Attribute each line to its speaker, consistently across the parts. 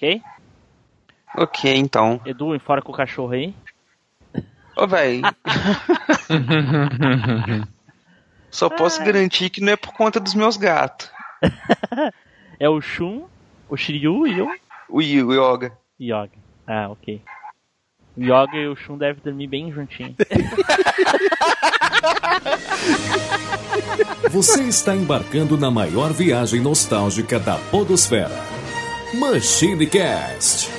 Speaker 1: ok?
Speaker 2: Ok, então.
Speaker 1: Edu, fora com o cachorro aí.
Speaker 2: Ô, véi. Só posso garantir que não é por conta dos meus gatos.
Speaker 1: é o Shun, o Shiryu e o...
Speaker 2: O, Yu, o Yoga.
Speaker 1: Yoga. Ah, ok. O Yoga e o Shun devem dormir bem juntinho.
Speaker 3: Você está embarcando na maior viagem nostálgica da podosfera. Machine Cast.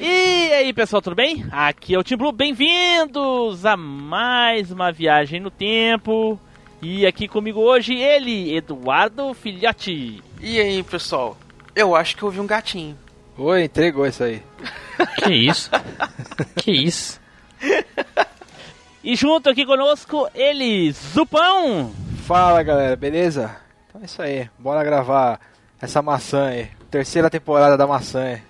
Speaker 1: E aí, pessoal, tudo bem? Aqui é o Tim Blue. Bem-vindos a mais uma viagem no tempo. E aqui comigo hoje ele, Eduardo Filhote.
Speaker 2: E aí, pessoal? Eu acho que eu vi um gatinho.
Speaker 4: Oi, entregou isso aí.
Speaker 5: Que isso? que isso?
Speaker 1: E junto aqui conosco, ele, Zupão.
Speaker 4: Fala galera, beleza? Então é isso aí, bora gravar essa maçã aí. Terceira temporada da maçã aí.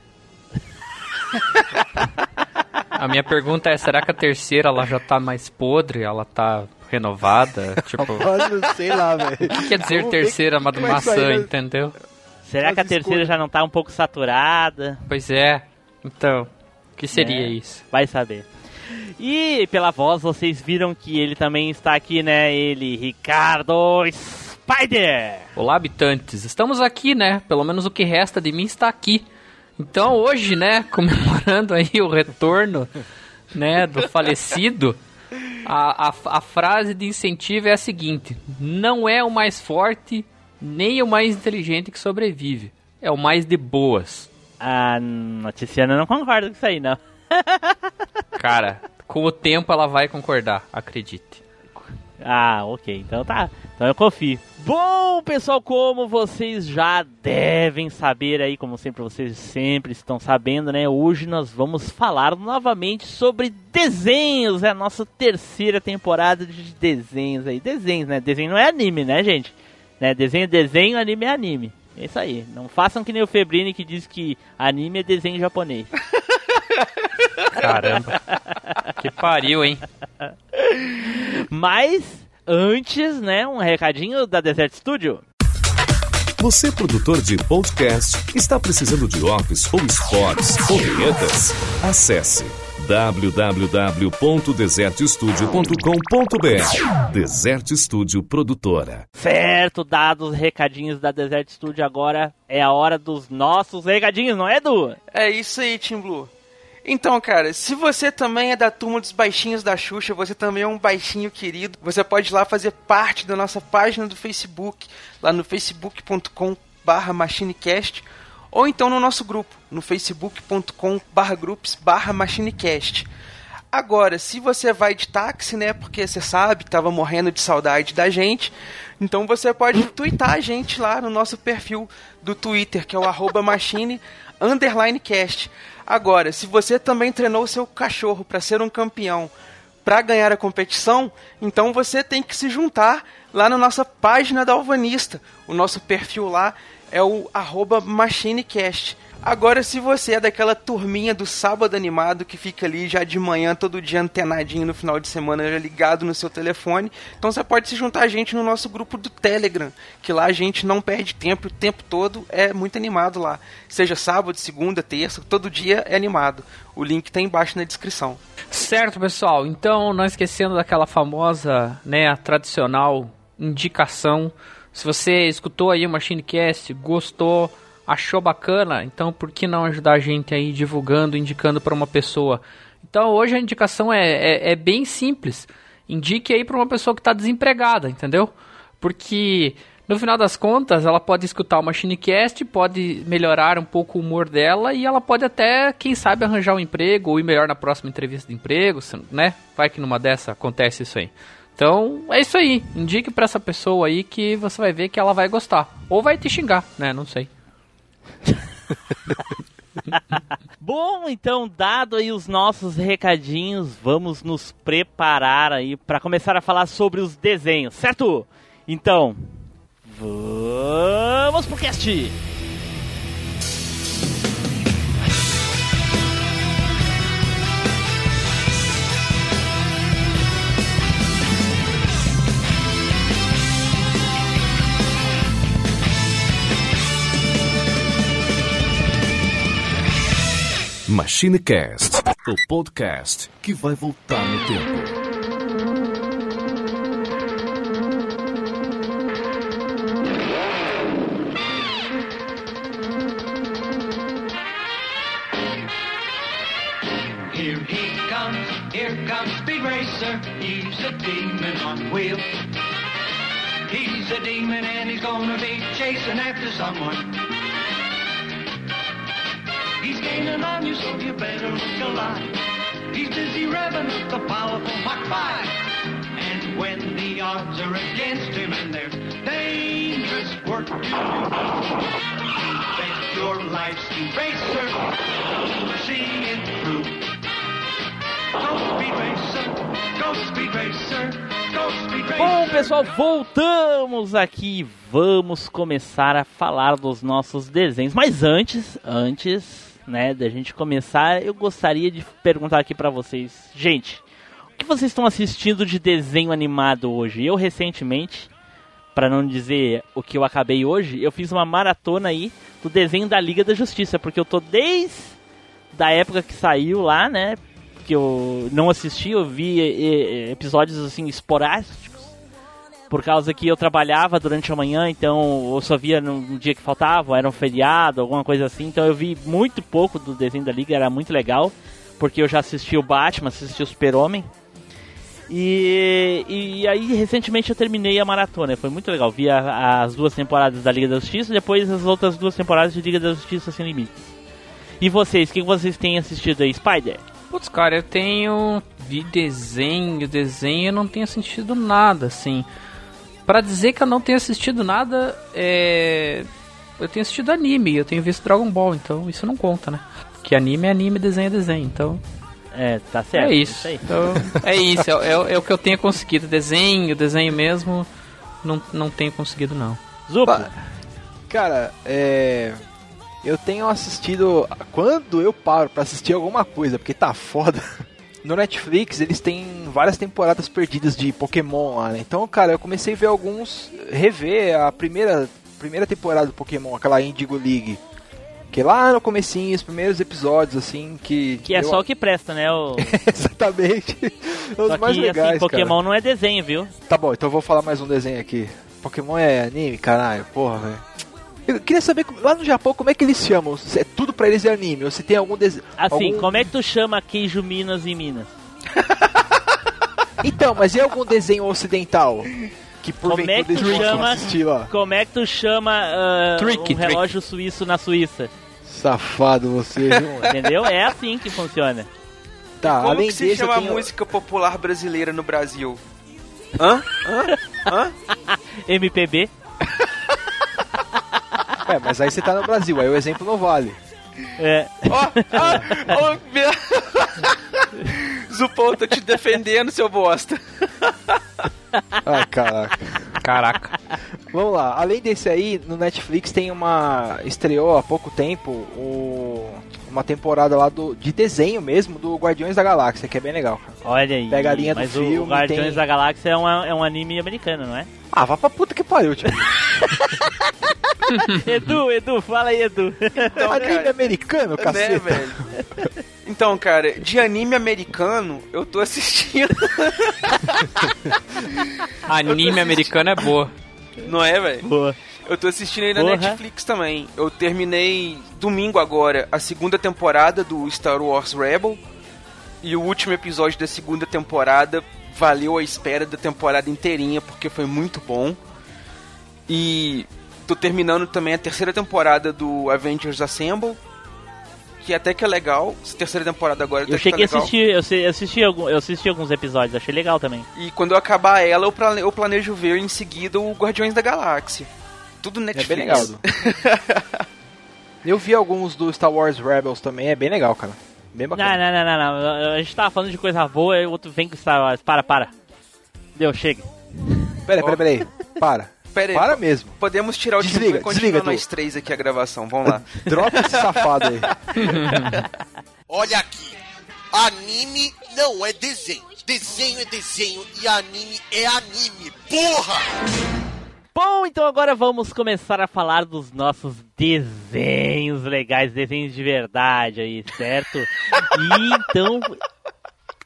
Speaker 5: A minha pergunta é, será que a terceira ela já tá mais podre? Ela tá renovada? Tipo,
Speaker 4: sei lá, velho.
Speaker 5: o que quer dizer
Speaker 4: Vamos
Speaker 5: terceira
Speaker 4: é
Speaker 5: maçã,
Speaker 4: isso aí, né?
Speaker 5: entendeu?
Speaker 1: Será que a terceira já não tá um pouco saturada?
Speaker 5: Pois é. Então, o que seria
Speaker 1: É.
Speaker 5: isso?
Speaker 1: Vai saber. E pela voz vocês viram que ele também está aqui, né? Ele, Ricardo Spider.
Speaker 5: Olá, habitantes. Estamos aqui, né? Pelo menos o que resta de mim está aqui. Então, hoje, né, comemorando aí o retorno, né, do falecido, a, a, a frase de incentivo é a seguinte: Não é o mais forte, nem o mais inteligente que sobrevive. É o mais de boas.
Speaker 1: A Tiziana não concorda com isso aí, não.
Speaker 5: Cara, com o tempo ela vai concordar, acredite.
Speaker 1: Ah, ok. Então tá. Então eu confio. Bom, pessoal, como vocês já devem saber aí, como sempre vocês sempre estão sabendo, né? Hoje nós vamos falar novamente sobre desenhos. É a nossa terceira temporada de desenhos aí. Desenhos, né? Desenho não é anime, né, gente? Né? Desenho é desenho, anime é anime. É isso aí. Não façam que nem o Febrini que diz que anime é desenho japonês.
Speaker 5: Caramba. que pariu, hein?
Speaker 1: Mas antes, né, um recadinho da Desert Studio.
Speaker 3: Você, produtor de podcast, está precisando de office ou spots ou vinhetas? Acesse www.desertstudio.com.br Desert Studio Produtora.
Speaker 1: Certo, dados os recadinhos da Desert Studio, agora é a hora dos nossos recadinhos, não é, Edu?
Speaker 2: É isso aí, Tim Blue. Então, cara, se você também é da turma dos baixinhos da Xuxa, você também é um baixinho querido, você pode ir lá fazer parte da nossa página do Facebook, lá no facebook.com barra machinecast, ou então no nosso grupo, no facebook.com barra groups barra machinecast. Agora, se você vai de táxi, né, porque você sabe, tava morrendo de saudade da gente, então você pode twittar a gente lá no nosso perfil do Twitter, que é o machine underline cast. Agora, se você também treinou seu cachorro para ser um campeão, para ganhar a competição, então você tem que se juntar lá na nossa página da Alvanista. O nosso perfil lá é o arroba machinecast. Agora, se você é daquela turminha do sábado animado que fica ali já de manhã, todo dia antenadinho no final de semana, já ligado no seu telefone, então você pode se juntar a gente no nosso grupo do Telegram, que lá a gente não perde tempo, o tempo todo é muito animado lá. Seja sábado, segunda, terça, todo dia é animado. O link tá embaixo na descrição.
Speaker 5: Certo, pessoal. Então, não esquecendo daquela famosa, né, a tradicional indicação. Se você escutou aí o MachineCast, gostou, achou bacana, então por que não ajudar a gente aí divulgando, indicando para uma pessoa? Então, hoje a indicação é, é, é bem simples. Indique aí para uma pessoa que está desempregada, entendeu? Porque no final das contas, ela pode escutar o MachineCast, pode melhorar um pouco o humor dela e ela pode até, quem sabe, arranjar um emprego ou ir melhor na próxima entrevista de emprego, né? Vai que numa dessa acontece isso aí. Então, é isso aí. Indique para essa pessoa aí que você vai ver que ela vai gostar. Ou vai te xingar, né? Não sei.
Speaker 1: Bom, então, dado aí os nossos recadinhos, vamos nos preparar aí para começar a falar sobre os desenhos, certo? Então, vamos pro cast!
Speaker 3: MachineCast, o podcast que vai voltar no tempo.
Speaker 6: Here he comes, here comes Speed Racer. He's a demon on wheels. He's a demon and he's gonna be chasing after someone. He's gaining on you, so you better look alive. He's busy revving up the powerful Mach 5. And when the odds are against him and there's dangerous work to do, bet your life, Speed Racer, see through.
Speaker 1: Bom, pessoal, voltamos aqui. Vamos começar a falar dos nossos desenhos. Mas antes, antes, né, da gente começar, eu gostaria de perguntar aqui pra vocês, gente, o que vocês estão assistindo de desenho animado hoje? Eu recentemente, pra não dizer o que eu acabei hoje, eu fiz uma maratona aí do desenho da Liga da Justiça, porque eu tô desde da época que saiu lá, né? Que eu não assisti, eu vi e- e- episódios assim esporádicos por causa que eu trabalhava durante a manhã, então eu só via num dia que faltava, era um feriado, alguma coisa assim, então eu vi muito pouco do desenho da Liga, era muito legal, porque eu já assisti o Batman, assisti o Super-Homem. E, e aí recentemente eu terminei a maratona, foi muito legal. Vi a- as duas temporadas da Liga da Justiça e depois as outras duas temporadas de Liga da Justiça Sem Limites. E vocês, o que vocês têm assistido aí, Spider?
Speaker 5: Putz, cara, eu tenho. Vi desenho, desenho, eu não tenho assistido nada, assim. Pra dizer que eu não tenho assistido nada, é. Eu tenho assistido anime, eu tenho visto Dragon Ball, então isso não conta, né? Que anime é anime, desenho é desenho, então.
Speaker 1: É, tá certo.
Speaker 5: é isso.
Speaker 1: aí.
Speaker 5: Então, é isso, é, é- é o que eu tenho conseguido. Desenho, desenho mesmo, não, não tenho conseguido, não.
Speaker 1: Zupo,
Speaker 4: Pa- Cara, é. Eu tenho assistido. Quando eu paro pra assistir alguma coisa, porque tá foda. No Netflix eles têm várias temporadas perdidas de Pokémon lá, né? Então, cara, eu comecei a ver alguns. Rever a primeira, primeira temporada do Pokémon, aquela Indigo League. Que lá no comecinho, os primeiros episódios, assim, que.
Speaker 1: que é
Speaker 4: eu-
Speaker 1: só o que presta, né? O...
Speaker 4: Exatamente. Os
Speaker 1: Só
Speaker 4: mais
Speaker 1: que
Speaker 4: legais,
Speaker 1: assim, Pokémon
Speaker 4: cara.
Speaker 1: não é desenho, viu?
Speaker 4: Tá bom, então eu vou falar mais um desenho aqui. Pokémon é anime, caralho, porra, velho. Eu queria saber, lá no Japão, como é que eles chamam? Se é tudo pra eles é anime, ou se tem algum desenho...
Speaker 1: Assim,
Speaker 4: algum...
Speaker 1: como é que tu chama queijo Minas em Minas?
Speaker 4: Então, mas e algum desenho ocidental? Que
Speaker 1: Como é que tu chama-
Speaker 4: assistir lá?
Speaker 1: Como é que tu chama
Speaker 5: Trick,
Speaker 1: um relógio suíço na Suíça?
Speaker 4: Safado você, viu?
Speaker 1: Entendeu? É assim que funciona.
Speaker 4: Tá,
Speaker 2: Como
Speaker 4: além
Speaker 2: que se
Speaker 4: desse,
Speaker 2: chama
Speaker 4: tenho...
Speaker 2: música popular brasileira no Brasil? Hã? Hã? Hã?
Speaker 1: MPB.
Speaker 4: É, mas aí você tá no Brasil, aí o exemplo não vale.
Speaker 1: É,
Speaker 2: Ó, ó, ó, meu... Zupão, tô te defendendo, seu bosta.
Speaker 4: Ai, caraca.
Speaker 5: Caraca.
Speaker 4: Vamos lá, além desse aí, no Netflix tem uma. estreou há pouco tempo o- uma temporada lá do, de desenho mesmo do Guardiões da Galáxia, que é bem legal, cara.
Speaker 1: olha aí.
Speaker 4: Pega a linha do
Speaker 1: Mas
Speaker 4: filme,
Speaker 1: o Guardiões
Speaker 4: tem-
Speaker 1: da Galáxia é, uma- é um anime americano, não é?
Speaker 4: Ah, vá pra puta que pariu, tio.
Speaker 1: Edu, Edu, fala aí, Edu.
Speaker 2: Então,
Speaker 4: Anime
Speaker 2: cara,
Speaker 4: americano,
Speaker 2: né,
Speaker 4: caceta.
Speaker 2: velho? Então, cara, de anime americano, eu tô assistindo.
Speaker 5: Anime americano é boa.
Speaker 2: Não é, velho?
Speaker 1: Boa.
Speaker 2: Eu tô assistindo aí na
Speaker 1: Porra.
Speaker 2: Netflix também. Eu terminei domingo agora a segunda temporada do Star Wars Rebel. E o último episódio da segunda temporada valeu a espera da temporada inteirinha, porque foi muito bom. E tô terminando também a terceira temporada do Avengers Assemble. Que até que é legal. Essa terceira temporada agora
Speaker 1: Eu
Speaker 2: que tá
Speaker 1: cheguei a
Speaker 2: legal.
Speaker 1: assistir, eu eu assisti, algum- eu assisti alguns episódios, achei legal também.
Speaker 2: E quando eu acabar ela, eu plane- eu planejo ver em seguida o Guardiões da Galáxia. Tudo
Speaker 4: É
Speaker 2: Netflix.
Speaker 4: bem legal. Du. Eu vi alguns do Star Wars Rebels também, é bem legal, cara. Bem
Speaker 1: Não,
Speaker 4: bacana.
Speaker 1: não, não, não, não. A gente tava falando de coisa boa e o outro vem com Star Wars. Para, para. Deu, chega.
Speaker 4: Peraí, peraí, peraí. Para.
Speaker 2: Pera aí,
Speaker 4: Para mesmo.
Speaker 2: Podemos tirar o
Speaker 4: Desliga,
Speaker 2: título e continuar
Speaker 4: desliga,
Speaker 2: nós
Speaker 4: tu.
Speaker 2: três aqui a gravação. Vamos lá.
Speaker 4: Dropa esse safado aí.
Speaker 7: Olha aqui. Anime não é desenho. Desenho é desenho e anime é anime. Porra!
Speaker 1: Bom, então agora vamos começar a falar dos nossos desenhos legais, desenhos de verdade aí, certo? E então,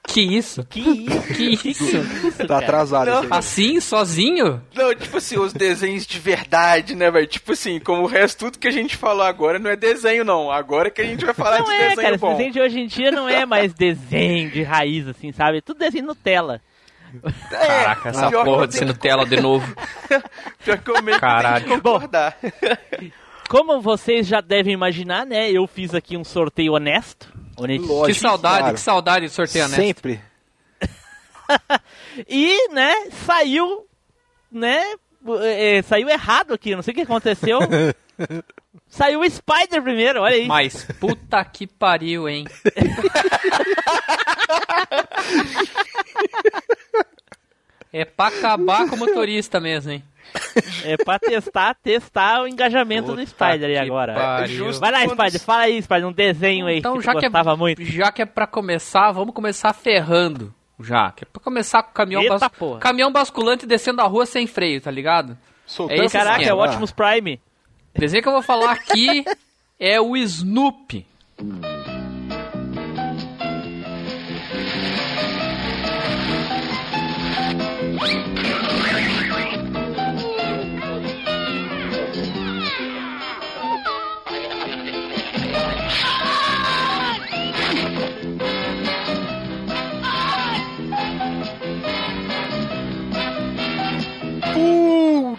Speaker 5: Que isso?
Speaker 1: que isso?
Speaker 5: Que isso?
Speaker 4: Tá atrasado
Speaker 2: Não.
Speaker 4: isso.
Speaker 5: Assim, sozinho?
Speaker 2: Não, tipo assim, os desenhos de verdade, né, velho? Tipo assim, como o resto, tudo que a gente falou agora não é desenho, não. Agora que a gente vai falar
Speaker 1: Não
Speaker 2: de
Speaker 1: é,
Speaker 2: desenho
Speaker 1: cara,
Speaker 2: bom.
Speaker 1: desenho de hoje em dia não é mais desenho de raiz, assim, sabe? É tudo desenho Nutella.
Speaker 2: É,
Speaker 5: Caraca, essa porra de Nutella de novo.
Speaker 2: Pior que eu meio
Speaker 5: Caralho.
Speaker 2: tenho que concordar.
Speaker 1: Como vocês já devem imaginar, né? Eu fiz aqui um sorteio honesto.
Speaker 4: Lógico.
Speaker 5: Que saudade,
Speaker 4: claro.
Speaker 5: que saudade de sorteio honesto.
Speaker 4: Sempre.
Speaker 1: E, né, saiu, né, é, saiu errado aqui, não sei o que aconteceu. saiu o Spider primeiro, olha aí.
Speaker 5: Mas puta que pariu, hein? É pra acabar com o motorista mesmo, hein?
Speaker 1: É pra testar, testar o engajamento do
Speaker 5: Puta
Speaker 1: Spider aí agora.
Speaker 5: pariu.
Speaker 1: Vai lá,
Speaker 2: quando-
Speaker 1: Spider, fala aí, Spider, um desenho aí
Speaker 5: Então,
Speaker 1: que
Speaker 5: já
Speaker 1: tu
Speaker 5: que,
Speaker 1: gostava
Speaker 5: é,
Speaker 1: muito.
Speaker 5: já que é pra começar, vamos começar ferrando. Já, que é pra começar com o caminhão,
Speaker 1: Eita,
Speaker 5: bas-
Speaker 1: porra.
Speaker 5: caminhão basculante descendo a rua sem freio, tá ligado?
Speaker 4: Soltando
Speaker 5: É isso,
Speaker 1: Caraca, é
Speaker 5: esquema.
Speaker 1: o Optimus Prime.
Speaker 5: O desenho que eu vou falar aqui é o Snoopy.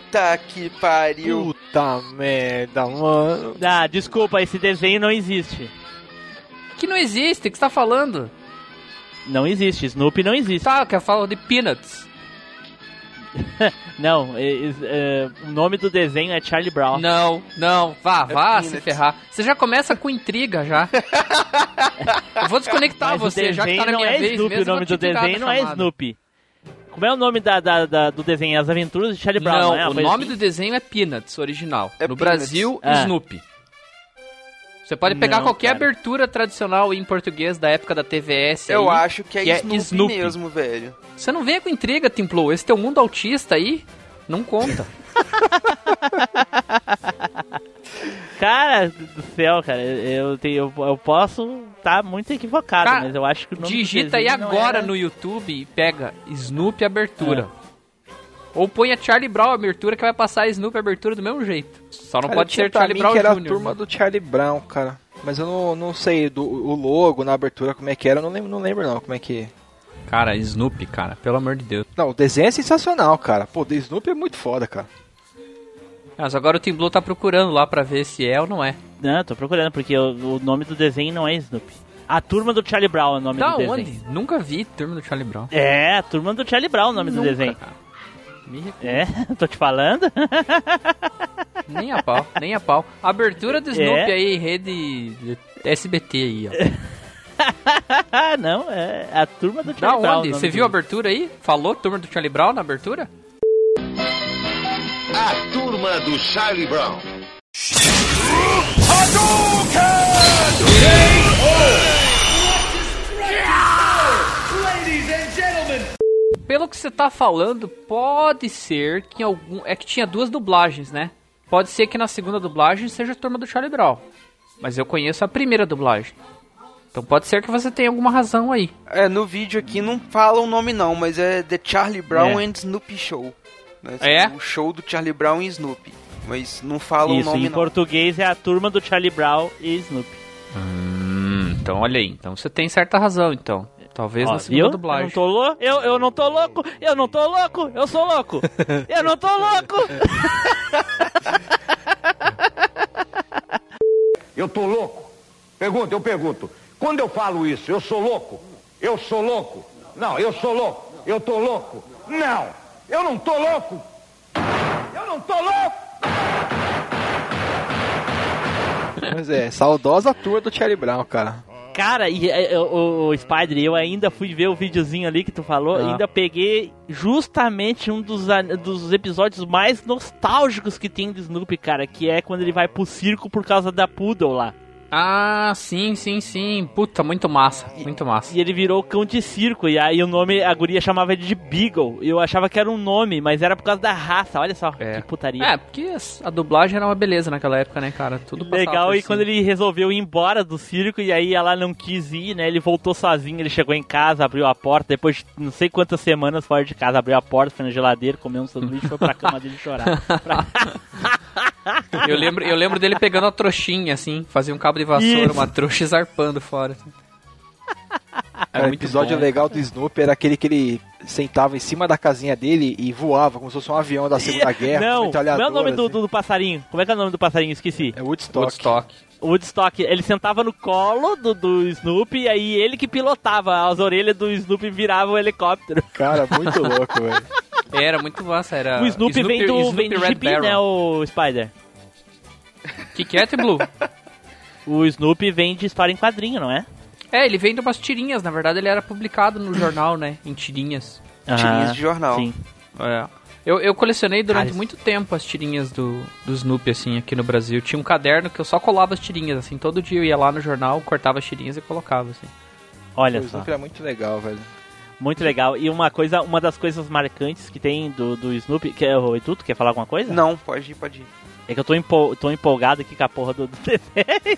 Speaker 2: Puta que pariu.
Speaker 4: Puta merda, mano.
Speaker 1: Ah, desculpa, esse desenho não existe.
Speaker 5: Que não existe, o que você tá falando?
Speaker 1: Não existe, Snoopy não existe.
Speaker 5: Tá, que eu falo de Peanuts.
Speaker 1: Não, é- é- é, o nome do desenho é Charlie Brown.
Speaker 5: Não, não, vá, vá se
Speaker 2: Peanuts.
Speaker 5: ferrar. Você já começa com intriga já. eu vou desconectar
Speaker 1: Mas
Speaker 5: você, já que tá na
Speaker 1: não
Speaker 5: minha
Speaker 1: é
Speaker 5: vez
Speaker 1: Snoopy,
Speaker 5: mesmo,
Speaker 1: o nome do desenho não é. Snoopy. Como é o nome da, da- da- do desenho? As Aventuras de Charlie Brown,
Speaker 5: Não,
Speaker 1: é? Uma
Speaker 5: o nome
Speaker 1: assim?
Speaker 5: do desenho é Peanuts, original.
Speaker 2: É
Speaker 5: no
Speaker 2: Peanuts.
Speaker 5: Brasil,
Speaker 1: Ah.
Speaker 5: Snoopy. Você pode pegar
Speaker 1: Não,
Speaker 5: qualquer
Speaker 1: cara.
Speaker 5: abertura tradicional em português da época da TVS
Speaker 2: Eu
Speaker 5: aí.
Speaker 2: acho que é,
Speaker 5: que é
Speaker 2: Snoopy,
Speaker 5: Snoopy.
Speaker 2: mesmo, velho.
Speaker 5: Você não venha com intriga, Timplu. Esse teu mundo autista aí não conta.
Speaker 1: Cara do céu, cara, eu, tenho, eu, eu posso estar muito equivocado,
Speaker 5: Cara,
Speaker 1: mas eu acho que o nome do
Speaker 5: Digita aí agora
Speaker 1: era-
Speaker 5: no YouTube e pega Snoopy abertura. Ou põe a Charlie Brown abertura que vai passar a Snoopy abertura do mesmo jeito. Só não
Speaker 4: Cara,
Speaker 5: pode ser Charlie Brown
Speaker 4: que era
Speaker 5: Jr.
Speaker 4: a turma do Charlie Brown, cara. Mas eu não, não sei do, o logo na abertura como é que era, eu não lembro, não lembro não como é que...
Speaker 5: Cara, Snoopy, cara, pelo amor de Deus.
Speaker 4: Não, o desenho é sensacional, cara. Pô, o Snoopy é muito foda, cara.
Speaker 5: Mas agora o Tim Blue tá procurando lá pra ver se é ou não é.
Speaker 1: Não, tô procurando, porque o, o nome do desenho não é Snoopy. A Turma do Charlie Brown é o nome
Speaker 5: Da
Speaker 1: do desenho.
Speaker 5: onde? Nunca vi Turma do Charlie Brown.
Speaker 1: É, a Turma do Charlie Brown é o nome do
Speaker 5: Nunca,
Speaker 1: desenho.
Speaker 5: cara. Me recuso.
Speaker 1: É, tô te falando.
Speaker 5: Nem a pau, nem a pau. Abertura do Snoopy
Speaker 1: É.
Speaker 5: aí, rede SBT aí, ó.
Speaker 1: não, é a Turma do
Speaker 5: Da
Speaker 1: Charlie Brown. é o
Speaker 5: onde? Você
Speaker 1: do-
Speaker 5: viu a abertura aí? Falou Turma do Charlie Brown na abertura?
Speaker 7: A turma do Charlie Brown.
Speaker 5: Pelo que você tá falando, pode ser que em algum. É que tinha duas dublagens, né? Pode ser que na segunda dublagem seja a turma do Charlie Brown. Mas eu conheço a primeira dublagem. Então pode ser que você tenha alguma razão aí.
Speaker 2: É, no vídeo aqui não fala o nome não, mas é The Charlie Brown
Speaker 1: É.
Speaker 2: and Snoopy Show. Né?
Speaker 5: É?
Speaker 2: O show do Charlie Brown e Snoopy. Mas não fala
Speaker 1: Isso,
Speaker 2: o nome
Speaker 1: em
Speaker 2: não.
Speaker 1: português é a Turma do Charlie Brown e Snoopy.
Speaker 5: Hum, então olha aí. Então você tem certa razão, então. Talvez
Speaker 1: Ó,
Speaker 5: na segunda
Speaker 1: viu?
Speaker 5: dublagem.
Speaker 1: Eu não tô louco, eu, eu não tô louco, eu não tô louco, eu sou louco. eu não tô louco.
Speaker 8: Eu tô louco? Pergunta, eu pergunto. Quando eu falo isso, eu sou louco? Eu sou louco? Não, eu sou louco. Eu tô louco? Não, eu não tô louco. Eu não tô louco.
Speaker 4: Mas é, saudosa turma do Charlie Brown, cara.
Speaker 1: Cara, e é, é, o, o Spider, eu ainda fui ver o videozinho ali que tu falou,
Speaker 4: Ah.
Speaker 1: ainda peguei justamente um dos, dos episódios mais nostálgicos que tem do Snoopy, cara, que é quando ele vai pro circo por causa da Poodle lá.
Speaker 5: Ah, sim, sim, sim. Puta, muito massa, muito massa.
Speaker 1: E ele virou cão de circo. E aí o nome, a guria chamava ele de Beagle. E eu achava que era um nome, mas era por causa da raça. Olha só,
Speaker 5: É.
Speaker 1: que putaria.
Speaker 5: É, porque a dublagem era uma beleza naquela época, né, cara? Tudo
Speaker 1: Legal, e quando ele resolveu ir embora do circo, e aí ela não quis ir, né? Ele voltou sozinho, ele chegou em casa, abriu a porta, depois de não sei quantas semanas fora de casa, abriu a porta, foi na geladeira, comeu um sanduíche e foi pra cama dele chorar. Pra-
Speaker 5: Eu lembro, eu lembro dele pegando a trouxinha, assim, fazia um cabo de vassoura,
Speaker 1: Isso.
Speaker 5: uma trouxa zarpando fora.
Speaker 4: Cara, o episódio
Speaker 5: bom.
Speaker 4: legal do Snoopy era aquele que ele sentava em cima da casinha dele e voava como se fosse um avião da Segunda Guerra.
Speaker 1: não, como é o nome do,
Speaker 4: assim.
Speaker 1: do, do passarinho? Como é que é o nome do passarinho? Esqueci.
Speaker 4: É Woodstock.
Speaker 5: Woodstock.
Speaker 1: Woodstock, ele sentava no colo do, do Snoopy e aí ele que pilotava, as orelhas do Snoopy viravam o helicóptero.
Speaker 4: Cara, muito louco, velho.
Speaker 5: Era muito massa, era...
Speaker 1: o Snoopy, vem do vem do
Speaker 5: Red Barrel.
Speaker 1: né, o Spider?
Speaker 5: Kit Kat e Blue.
Speaker 1: O Snoopy vem de história em quadrinho, não é?
Speaker 5: É, ele vem de umas tirinhas, na verdade ele era publicado no jornal, né, em tirinhas.
Speaker 2: Tirinhas de jornal.
Speaker 1: Sim.
Speaker 5: É. Eu, eu colecionei durante
Speaker 1: Cara,
Speaker 5: muito tempo as tirinhas do, do Snoopy, assim, aqui no Brasil. Tinha um caderno que eu só colava as tirinhas, assim. Todo dia eu ia lá no jornal, cortava as tirinhas e colocava, assim.
Speaker 1: Olha
Speaker 4: O
Speaker 1: só.
Speaker 4: Snoopy é muito legal, velho.
Speaker 1: Muito legal. E uma coisa, uma das coisas marcantes que tem do, do Snoopy, que é o Edu, tu quer falar alguma coisa?
Speaker 2: Não, pode ir, pode ir.
Speaker 1: É que eu tô, empol, tô empolgado aqui com a porra do, do desenho.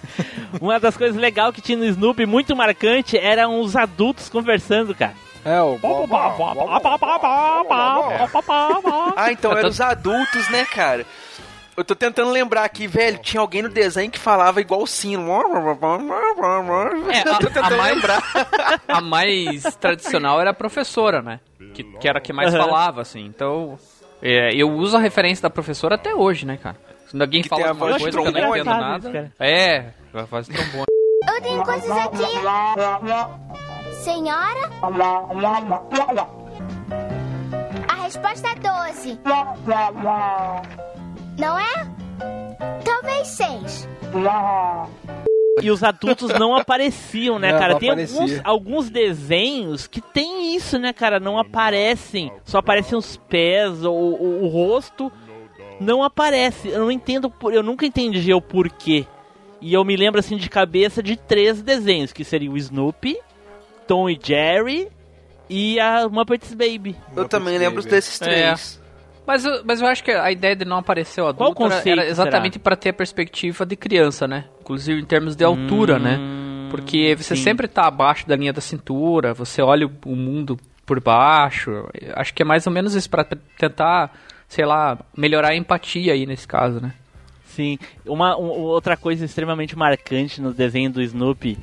Speaker 1: uma das coisas legais que tinha no Snoopy, muito marcante, eram os adultos conversando, cara.
Speaker 4: É, o
Speaker 2: Ah, então eram os adultos, né, cara? Eu tô tentando lembrar aqui, velho, tinha alguém no desenho que falava igual o sino.
Speaker 5: É,
Speaker 2: Eu tô
Speaker 5: a, a
Speaker 2: tentando
Speaker 5: mais,
Speaker 2: lembrar.
Speaker 5: a mais tradicional era a professora, né? Que, que era a que mais
Speaker 1: Aham.
Speaker 5: falava, assim. Então, é, eu uso a referência da professora até hoje, né, cara? Se alguém
Speaker 2: Que
Speaker 5: fala alguma coisa
Speaker 2: de
Speaker 5: que eu não
Speaker 2: trombone.
Speaker 5: entendo
Speaker 1: isso,
Speaker 5: nada... É, vai fazer trombone.
Speaker 9: Eu tenho coisas aqui. Senhora? A resposta é 12. Não é? Talvez 6.
Speaker 1: E os adultos não apareciam, né,
Speaker 4: Não,
Speaker 1: cara?
Speaker 4: não
Speaker 1: tem alguns, alguns desenhos que tem isso, né, cara? Não aparecem. Só aparecem os pés, o, o, o rosto. Não aparece. Eu não entendo, por- eu nunca entendi o porquê. E eu me lembro, assim, de cabeça de três desenhos, que seriam o Snoopy, Tom e Jerry e a Muppets Baby.
Speaker 2: Eu também lembro desses três.
Speaker 5: Mas eu, mas eu acho que a ideia de não aparecer o
Speaker 1: Qual
Speaker 5: adulto era-
Speaker 1: conceito
Speaker 5: era exatamente para ter a perspectiva de criança, né? Inclusive em termos de altura, né?
Speaker 1: Hum,
Speaker 5: Porque você
Speaker 1: sim.
Speaker 5: sempre tá abaixo da linha da cintura, você olha o, o mundo por baixo. Acho que é mais ou menos isso para tentar, sei lá, melhorar a empatia aí nesse caso, né?
Speaker 1: Sim, uma um- outra coisa extremamente marcante no desenho do Snoopy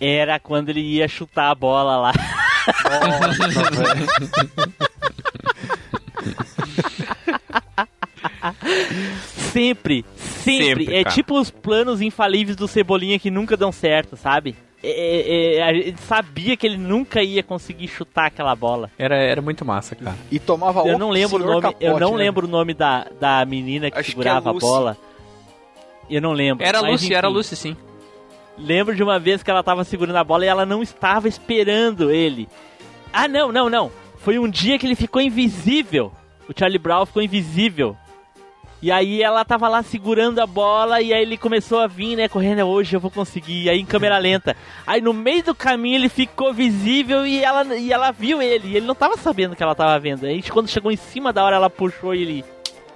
Speaker 1: era quando ele ia chutar a bola lá. sempre, sempre,
Speaker 5: Sempre,
Speaker 1: É
Speaker 5: cara.
Speaker 1: tipo os planos infalíveis do Cebolinha que nunca dão certo, sabe? É, é, é, a gente sabia que ele nunca ia conseguir chutar aquela bola.
Speaker 5: Era, era muito massa, cara.
Speaker 4: E tomava
Speaker 1: Eu não lembro o nome, eu
Speaker 4: Capote,
Speaker 1: não
Speaker 4: né?
Speaker 1: lembro o nome da, da menina que
Speaker 2: Acho que
Speaker 1: segurava
Speaker 2: é
Speaker 1: a
Speaker 2: Lucy.
Speaker 1: bola. Eu não lembro.
Speaker 5: Era a Lucy, era a
Speaker 1: enfim.
Speaker 5: Lucy, sim.
Speaker 1: Lembro de uma vez que ela tava segurando a bola e ela não estava esperando ele. Ah, não, não, não. Foi um dia que ele ficou invisível. O Charlie Brown ficou invisível. E aí ela tava lá segurando a bola e aí ele começou a vir, né, correndo, hoje eu vou conseguir. E aí em câmera lenta. Aí no meio do caminho ele ficou visível e ela, e ela viu ele. E ele não tava sabendo que ela tava vendo. Aí quando chegou em cima da hora ela puxou e ele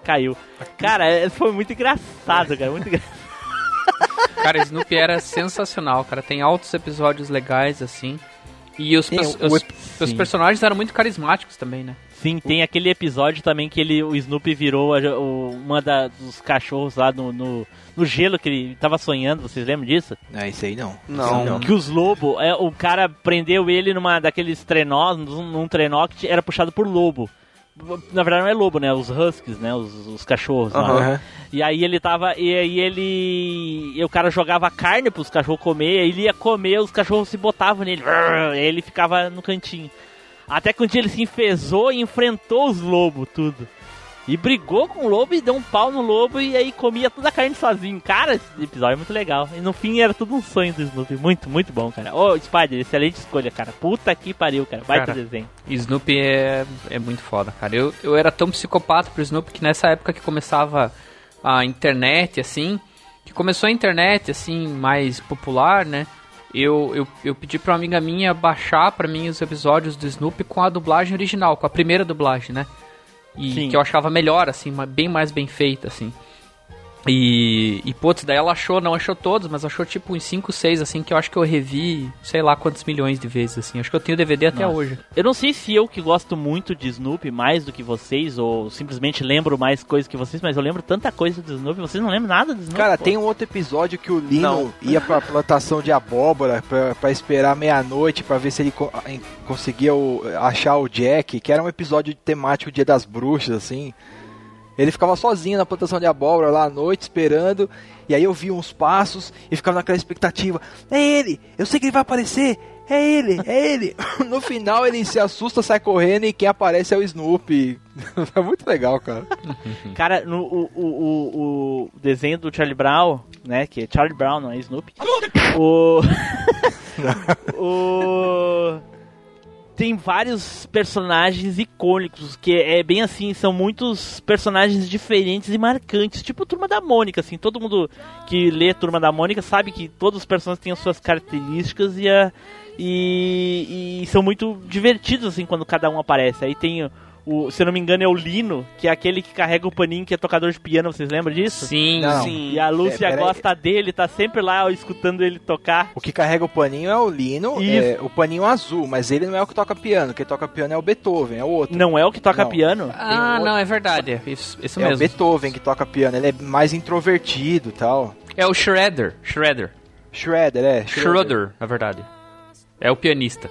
Speaker 1: caiu. Cara, é- foi muito engraçado, cara, muito engraçado.
Speaker 5: Cara, Snoopy era sensacional, cara. Tem altos episódios legais, assim. E os,
Speaker 1: Tem
Speaker 5: os, os personagens eram muito carismáticos também, né?
Speaker 1: Sim, tem aquele episódio também que ele, o Snoopy virou a- o- uma da, dos cachorros lá no, no, no gelo que ele tava sonhando, vocês lembram disso?
Speaker 4: É, isso aí não.
Speaker 2: Não.
Speaker 4: Aí
Speaker 1: Que os lobos, é, o cara prendeu ele numa daqueles trenós, num, num trenó que era puxado por lobo. Na verdade não é lobo, né? Os huskies, né? Os, os cachorros. lá.
Speaker 4: Aham.
Speaker 1: E aí ele tava. E aí ele. E o cara jogava carne pros cachorros comer, aí ele ia comer, os cachorros se botavam nele. Aí ele ficava no cantinho. Até que um dia ele se enfesou e enfrentou os lobos, tudo. E brigou com o lobo e deu um pau no lobo e aí comia toda a carne sozinho. Cara, esse episódio é muito legal. E no fim era tudo um sonho do Snoopy. Muito, muito bom, cara. Ô, Spider, excelente escolha, cara. Puta que pariu, cara. Baita
Speaker 5: Cara.
Speaker 1: desenho.
Speaker 5: Snoopy é, é muito foda, cara. Eu, eu era tão psicopata pro Snoopy que nessa época que começava a internet, assim, que começou a internet, assim, mais popular, né? Eu, eu, eu pedi pra uma amiga minha baixar pra mim os episódios do Snoopy com a dublagem original, com a primeira dublagem, né? E
Speaker 1: Sim.
Speaker 5: que eu achava melhor, assim, bem mais bem feita, assim. E, e putz, daí ela achou, não achou todos, mas achou tipo uns 5, 6, assim, que eu acho que eu revi, sei lá quantos milhões de vezes, assim. Acho que eu tenho DVD até
Speaker 1: Nossa.
Speaker 5: hoje.
Speaker 1: Eu não sei se eu que gosto muito de Snoopy mais do que vocês, ou simplesmente lembro mais coisas que vocês, mas eu lembro tanta coisa do Snoopy, vocês não lembram nada do Snoopy?
Speaker 4: Cara,
Speaker 1: pô?
Speaker 4: tem um outro episódio que o Lino
Speaker 2: Não.
Speaker 4: ia pra plantação de abóbora pra, pra esperar meia-noite pra ver se ele co- conseguia o- achar o Jack, que era um episódio temático Dia das Bruxas, assim. Ele ficava sozinho na plantação de abóbora lá à noite esperando, e aí eu vi uns passos e ficava naquela expectativa: é ele, eu sei que ele vai aparecer, é ele, é ele. No final ele se assusta, sai correndo e quem aparece é o Snoopy. é muito legal, cara.
Speaker 1: Cara, no, o, o, o, o desenho do Charlie Brown, né? Que é Charlie Brown, não é Snoopy. O. o. Tem vários personagens icônicos, que é bem assim, são muitos personagens diferentes e marcantes, tipo Turma da Mônica, assim, todo mundo que lê Turma da Mônica sabe que todos os personagens têm as suas características e, a, e, e são muito divertidos, assim, quando cada um aparece. Aí tem o, se eu não me engano, é o Lino, que é aquele que carrega o paninho que é tocador de piano, vocês lembram disso?
Speaker 5: Sim,
Speaker 4: Não.
Speaker 5: sim.
Speaker 1: E a Lúcia
Speaker 4: É,
Speaker 1: gosta dele, tá sempre lá ó, escutando ele tocar.
Speaker 4: O que carrega o paninho é o Lino, é, o paninho azul, mas ele não é o que toca piano. Quem toca piano é o Beethoven, é o outro.
Speaker 1: Não é o que toca
Speaker 4: Não.
Speaker 1: piano?
Speaker 5: Ah,
Speaker 4: outro.
Speaker 5: não, é verdade. É isso, isso
Speaker 4: é o
Speaker 5: mesmo.
Speaker 4: Beethoven que toca piano, ele é mais introvertido e tal.
Speaker 5: É o Shredder. Shredder.
Speaker 4: Schroeder, é.
Speaker 5: Schroeder, na verdade. É o pianista.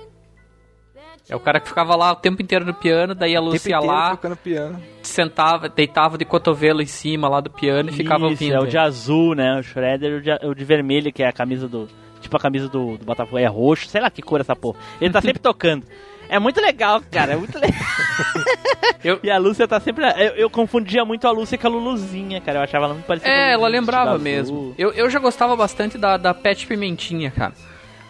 Speaker 5: É o cara que ficava lá o tempo inteiro no piano, daí a Lúcia lá,
Speaker 4: tocando piano.
Speaker 5: sentava, deitava de cotovelo em cima lá do piano e ficava
Speaker 1: Isso,
Speaker 5: ouvindo.
Speaker 1: é o de azul, né? O Shredder o de, o de vermelho, que é a camisa do... Tipo a camisa do, do Botafogo, é roxo, sei lá que cor é essa porra. Ele tá sempre tocando. É muito legal, cara, é muito legal.
Speaker 5: Eu-
Speaker 1: E a Lúcia tá sempre... Eu, eu confundia muito a Lúcia com a Luluzinha, cara. Eu achava ela muito parecida com a
Speaker 5: É, ela lembrava
Speaker 1: azul.
Speaker 5: mesmo. Eu, eu já gostava bastante da, da Pet Pimentinha, cara.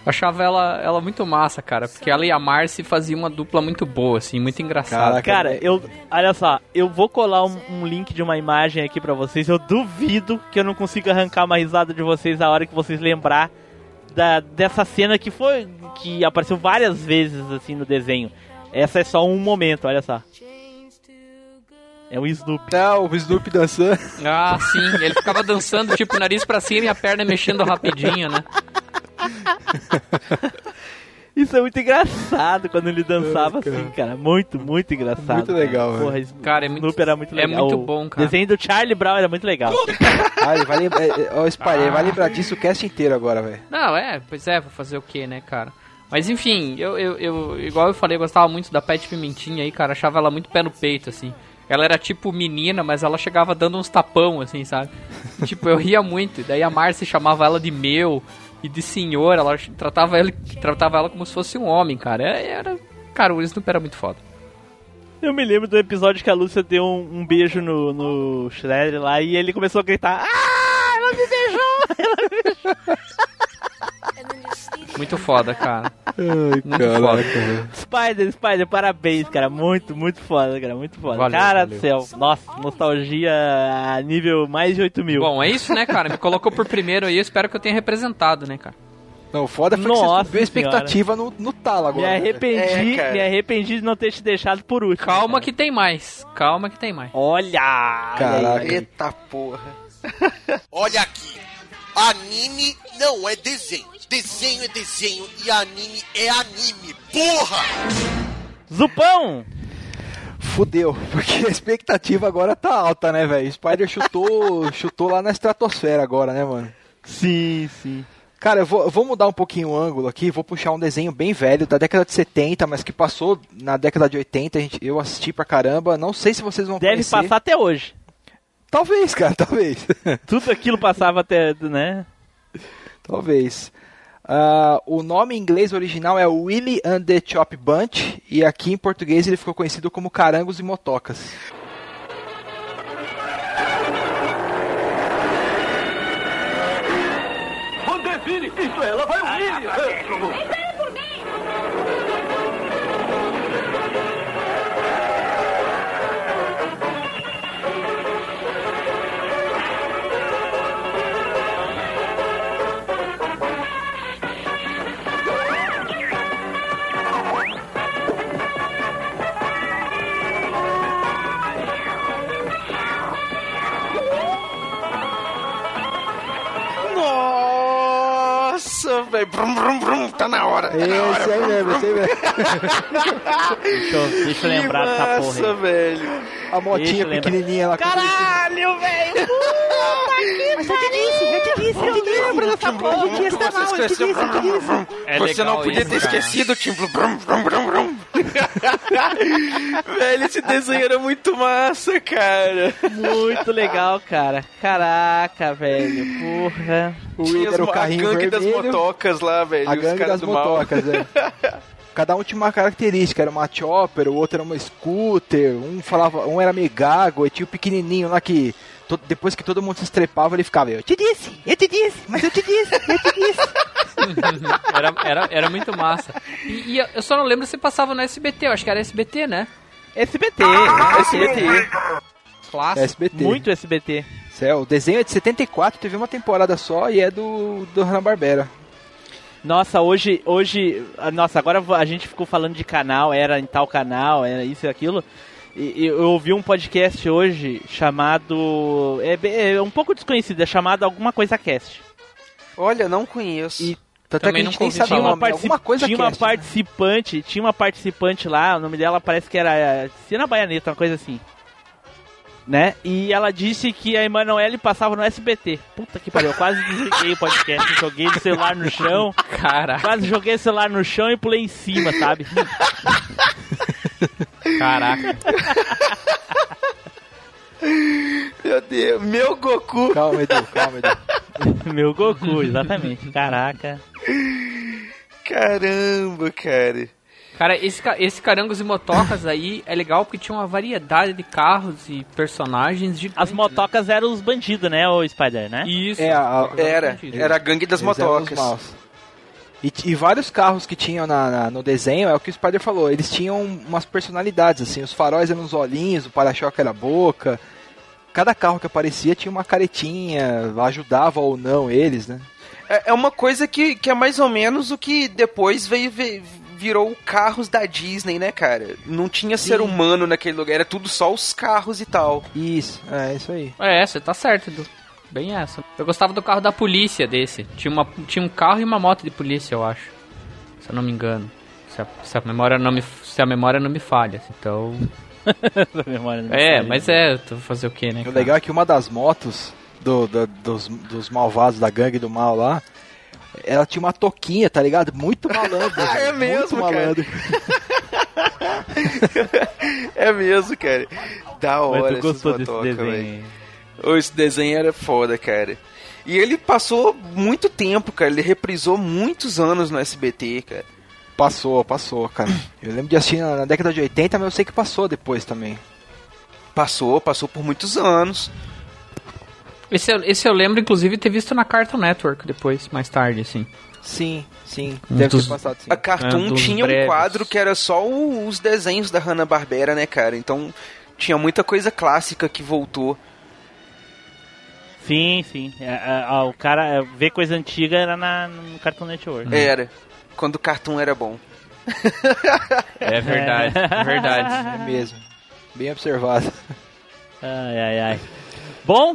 Speaker 5: Eu achava ela, ela muito massa, cara. Porque ela e a Marcy faziam uma dupla muito boa, assim, muito engraçada.
Speaker 4: Caraca.
Speaker 1: Cara, eu. Olha só, eu vou colar um, um link de uma imagem aqui pra vocês. Eu duvido que eu não consiga arrancar uma risada de vocês a hora que vocês lembrar da, dessa cena que foi. que apareceu várias vezes assim no desenho. Essa é só um momento, olha só. É o Snoopy.
Speaker 4: Não, o Snoopy dançando.
Speaker 5: Ah, sim. Ele ficava dançando, tipo, nariz pra cima e a perna mexendo rapidinho, né?
Speaker 1: Isso é muito engraçado quando ele dançava
Speaker 4: Ai, cara.
Speaker 1: assim, cara. Muito, muito engraçado.
Speaker 4: Muito legal,
Speaker 1: cara.
Speaker 4: velho.
Speaker 1: Porra,
Speaker 5: Cara, é muito-
Speaker 1: era muito
Speaker 5: é
Speaker 1: legal.
Speaker 5: muito
Speaker 1: O
Speaker 5: bom, cara.
Speaker 1: desenho do Charlie Brown era muito legal.
Speaker 4: Ah, ele vai lembrar. é, é, Ó, Spy, ele vai lembrar disso o cast inteiro agora, velho.
Speaker 5: Não, é, pois é, vou fazer o que, né, cara? Mas enfim, eu, eu, eu, igual eu falei, eu gostava muito da Pet Pimentinha aí, cara. Achava ela muito pé no peito, assim. Ela era tipo menina, mas ela chegava dando uns tapão, assim, sabe? tipo, eu ria muito. Daí a Marcy chamava ela de meu e de senhor. Ela tratava ela, tratava ela como se fosse um homem, cara. É, Era. Cara, o Snoopy era muito foda.
Speaker 1: Eu me lembro do episódio que a Lúcia deu um, um beijo no, no Shredder lá e ele começou a gritar: Ah, ela me beijou! Ela me beijou!
Speaker 5: Muito foda, cara.
Speaker 4: Ai,
Speaker 5: Muito foda.
Speaker 1: Spider, Spider, parabéns, cara. Muito, muito foda, cara. Muito foda.
Speaker 5: Valeu,
Speaker 1: cara
Speaker 5: valeu.
Speaker 1: do céu. Nossa, nostalgia a nível mais de 8 mil.
Speaker 5: Bom, é isso, né, cara? Me colocou por primeiro aí, eu espero que eu tenha representado, né, cara?
Speaker 4: Não, o foda foi que
Speaker 1: Nossa
Speaker 4: você subiu a expectativa no, no talo
Speaker 1: me
Speaker 4: agora. né?
Speaker 1: arrependi,
Speaker 2: É, cara.
Speaker 1: me arrependi de não ter te deixado por último.
Speaker 5: Calma
Speaker 1: cara.
Speaker 5: que tem mais. Calma que tem mais.
Speaker 1: Olha!
Speaker 4: Caraca.
Speaker 2: Eita porra.
Speaker 7: Olha aqui. Anime não é desenho. Desenho é desenho e anime é anime. Porra!
Speaker 1: Zupão!
Speaker 4: Fudeu, porque a expectativa agora tá alta, né, velho? Spider chutou, chutou lá na estratosfera agora, né, mano?
Speaker 1: Sim, sim.
Speaker 4: Cara, eu vou, eu vou mudar um pouquinho o ângulo aqui, vou puxar um desenho bem velho, da década de 70, mas que passou na década de 80, a gente, eu assisti pra caramba, não sei se vocês vão
Speaker 1: Deve
Speaker 4: conhecer.
Speaker 1: passar até hoje.
Speaker 4: Talvez, cara, talvez.
Speaker 1: Tudo aquilo passava até, né?
Speaker 4: talvez. Ah, o nome em inglês original é Willy and the Chop Bunch, e aqui em português ele ficou conhecido como Carangos e Motocas.
Speaker 2: Brum, brum, brum, tá na hora. Tá na hora.
Speaker 4: Esse aí mesmo, esse aí mesmo.
Speaker 1: Deixa eu, deixa eu lembrar dessa porra
Speaker 2: Nossa,
Speaker 1: aí.
Speaker 2: velho.
Speaker 4: A motinha pequenininha lá.
Speaker 1: Caralho, velho! Mas eu te disse, eu te disse, eu te lembro dessa porra. Eu te disse, eu te disse.
Speaker 5: É
Speaker 2: Você não podia ter esquecido o Tim Blue. Brum, brum, brum, brum. velho, esse desenho era muito massa, cara.
Speaker 1: Muito legal, cara. Caraca, velho. Porra.
Speaker 4: O
Speaker 2: Tinha
Speaker 4: era o
Speaker 2: mo- a
Speaker 4: carrinho
Speaker 2: gangue das
Speaker 4: vermelho,
Speaker 2: motocas lá, velho.
Speaker 4: a
Speaker 2: e os
Speaker 4: gangue
Speaker 2: caras
Speaker 4: das
Speaker 2: do mal.
Speaker 4: motocas, é. Cada um tinha uma característica, era uma chopper, o outro era uma scooter, um falava, um era meio gago, e tinha o pequenininho lá que to- depois que todo mundo se estrepava, ele ficava, eu te disse, eu te disse, mas eu te disse, eu te disse.
Speaker 5: Era, era, era muito massa. E, e eu- só não lembro se passava no SBT, eu acho que era SBT, né?
Speaker 1: SBT,
Speaker 2: SBT.
Speaker 5: Clássico.
Speaker 4: SBT.
Speaker 1: muito SBT.
Speaker 4: É, o desenho é de 74, teve uma temporada só e é do, do Hanna-Barbera.
Speaker 1: Nossa, hoje, hoje, ah, nossa, agora a gente ficou falando de canal, era em tal canal, era isso e aquilo. E, e eu ouvi um podcast hoje chamado, é, é um pouco desconhecido, é chamado alguma coisa cast.
Speaker 2: Olha, não conheço.
Speaker 4: E tanto é que
Speaker 5: Também
Speaker 4: a gente
Speaker 5: nunca
Speaker 4: nem sabe
Speaker 1: Tinha uma,
Speaker 4: alguma coisa
Speaker 1: tinha uma
Speaker 4: cast, né?
Speaker 1: participante, tinha uma participante lá, o nome dela parece que era Cina Baianeta, uma coisa assim. Né? E ela disse que a Emanuele passava no SBT. Puta que pariu, eu quase desliguei o podcast, joguei o celular no chão,
Speaker 5: Caraca,
Speaker 1: quase joguei o celular no chão e pulei em cima, sabe?
Speaker 5: caraca.
Speaker 2: Meu Deus, meu Goku.
Speaker 4: Calma, Edu, calma, Edu.
Speaker 1: Meu Goku, exatamente. Caraca.
Speaker 2: Caramba, cara.
Speaker 5: Cara, esse, esse Carangos e Motocas aí é legal porque tinha uma variedade de carros e personagens de
Speaker 1: As motocas eram os bandidos, né, o Spider, né?
Speaker 5: Isso.
Speaker 4: É, a-
Speaker 2: Era, era a gangue das
Speaker 4: Eles eram os
Speaker 2: motocas.
Speaker 4: E, e vários carros que tinham na, na- no desenho, é o que o Spider falou, eles tinham umas personalidades, assim, os faróis eram os olhinhos, o para-choque era a boca. Cada carro que aparecia tinha uma caretinha, ajudava ou não eles, né?
Speaker 2: É, é uma coisa que, que é mais ou menos o que depois veio, ve- virou carros da Disney, né, cara? Não tinha ser
Speaker 4: Sim.
Speaker 2: humano naquele lugar, era tudo só os carros e tal.
Speaker 4: Isso, é isso aí.
Speaker 5: É, você tá certo, Edu. Bem essa. Eu gostava do carro da polícia desse. Tinha, uma, tinha um carro e uma moto de polícia, eu acho. Se eu não me engano. Se a, se a memória, não me, se a memória não me falha. Então. É, mas é. tu Fazer o que, né?
Speaker 4: O
Speaker 5: cara?
Speaker 4: legal é que uma das motos do, do- dos, dos malvados da gangue do mal lá, ela tinha uma toquinha, tá ligado? Muito malandro.
Speaker 2: Ah, é mesmo,
Speaker 4: Muito malandro.
Speaker 2: É mesmo, cara. Da
Speaker 1: Mas
Speaker 2: hora
Speaker 1: tu gostou desse
Speaker 2: motocas,
Speaker 1: desenho
Speaker 2: velho. Esse desenho era foda, cara. E ele passou muito tempo, cara. Ele reprisou muitos anos no SBT, cara.
Speaker 4: Passou, passou, cara. Eu lembro de assistir na, na década de 80, mas eu sei que passou depois também.
Speaker 2: Passou, passou por muitos anos.
Speaker 5: Esse, eu- esse eu lembro, inclusive, ter visto na Cartoon Network depois, mais tarde, assim.
Speaker 4: Sim, sim.
Speaker 5: Um
Speaker 4: Deve
Speaker 5: dos-
Speaker 4: ter passado sim.
Speaker 2: A Cartoon
Speaker 5: É,
Speaker 2: tinha um
Speaker 5: breves.
Speaker 2: quadro que era só o- os desenhos da Hanna-Barbera, né, cara? Então tinha muita coisa clássica que voltou.
Speaker 1: Sim, sim. É, é, ó, o cara é, ver coisa antiga era na, no Cartoon Network.
Speaker 2: Era. Quando o Cartoon era bom.
Speaker 5: É verdade, é verdade.
Speaker 4: É mesmo. Bem observado.
Speaker 1: Ai, ai, ai. Bom,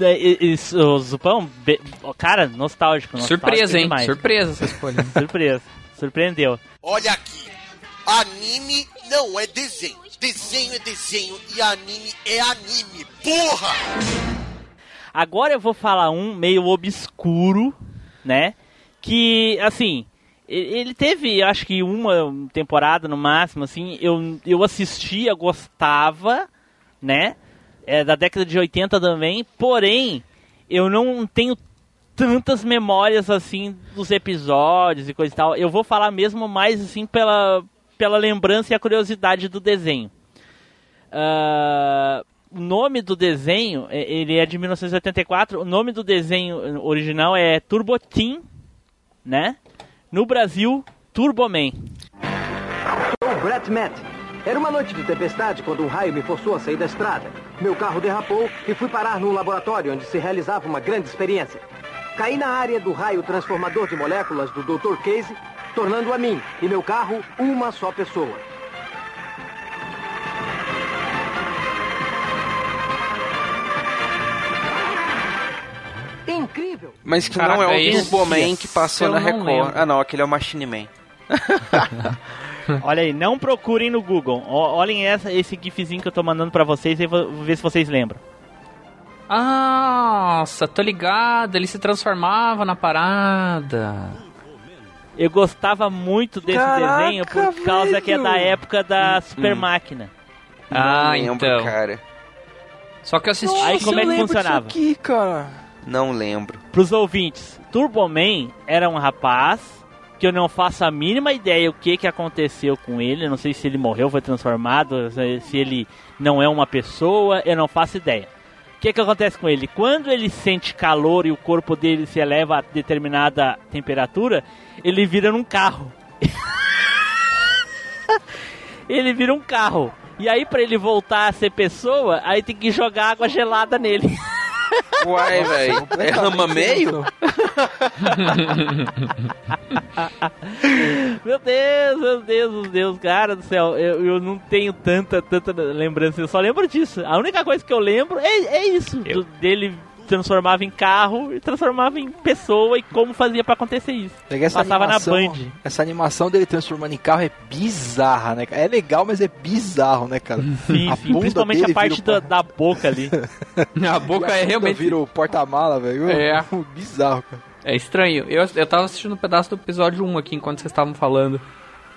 Speaker 1: é, e- e- o Zupão, be- cara, nostálgico. nostálgico
Speaker 5: Surpresa, hein?
Speaker 1: demais.
Speaker 5: Surpresa essa escolha.
Speaker 1: Surpresa. Surpreendeu.
Speaker 7: Olha aqui. Anime não é desenho. Desenho é desenho e anime é anime. Porra!
Speaker 1: Agora eu vou falar um meio obscuro, né? Que, assim, ele teve, acho que uma temporada no máximo, assim. Eu, eu assistia, gostava, né? É da década de 80 também. Porém, eu não tenho tantas memórias, assim, dos episódios e coisa e tal. Eu vou falar mesmo mais, assim, pela, pela lembrança e a curiosidade do desenho. Ah, o nome do desenho, é- ele é de 1984. O nome do desenho original é Turbo Teen, né? No Brasil, Turboman.
Speaker 10: Sou Brett Matt. Era uma noite de tempestade quando um raio me forçou a sair da estrada. Meu carro derrapou e fui parar num laboratório onde se realizava uma grande experiência. Caí na área do raio transformador de moléculas do Dr. Casey, tornando a mim e meu carro uma só pessoa. Incrível!
Speaker 2: Mas que
Speaker 5: Caraca,
Speaker 2: não é o Turboman que passou na Record.
Speaker 5: lembro.
Speaker 2: Ah, não, aquele é o Machine Man.
Speaker 1: Olha aí, não procurem no Google. Olhem essa, esse gifzinho que eu tô mandando pra vocês e vou ver se vocês lembram.
Speaker 5: Nossa, tô ligado, ele se transformava na parada.
Speaker 1: Eu gostava muito desse
Speaker 2: Caraca,
Speaker 1: desenho por causa que é da
Speaker 2: velho.
Speaker 1: época da Super Máquina.
Speaker 5: Ah,
Speaker 2: não lembro,
Speaker 5: então.
Speaker 2: cara.
Speaker 5: Só que eu assisti.
Speaker 1: Aí como é que funcionava?
Speaker 4: aqui, cara.
Speaker 2: Não lembro.
Speaker 1: Pros ouvintes, Turboman era um rapaz que eu não faço a mínima ideia o que, que aconteceu com ele. Eu não sei se ele morreu, foi transformado, se ele não é uma pessoa, eu não faço ideia. O que, que acontece com ele? Quando ele sente calor e o corpo dele se eleva a determinada temperatura, ele vira num carro. ele vira um carro. E aí, pra ele voltar a ser pessoa, aí tem que jogar água gelada nele.
Speaker 2: Uai, velho. É rama meio?
Speaker 1: Meu Deus, meu Deus, meu Deus, cara do céu, eu, eu não tenho tanta, tanta lembrança, eu só lembro disso. A única coisa que eu lembro é, é isso, do- dele transformava em carro e transformava em pessoa e como fazia pra acontecer isso.
Speaker 4: Essa
Speaker 1: Passava na
Speaker 4: animação,
Speaker 1: Band.
Speaker 4: Essa animação dele transformando em carro é bizarra, né? É legal, mas é bizarro, né, cara?
Speaker 1: Sim,
Speaker 4: A
Speaker 1: sim, principalmente a parte da, da boca ali.
Speaker 5: A boca
Speaker 4: a
Speaker 5: é realmente.
Speaker 4: Vira o porta-mala, velho.
Speaker 5: É.
Speaker 4: Bizarro, cara.
Speaker 5: É estranho. Eu, eu tava assistindo um pedaço do episódio 1 aqui enquanto vocês estavam falando.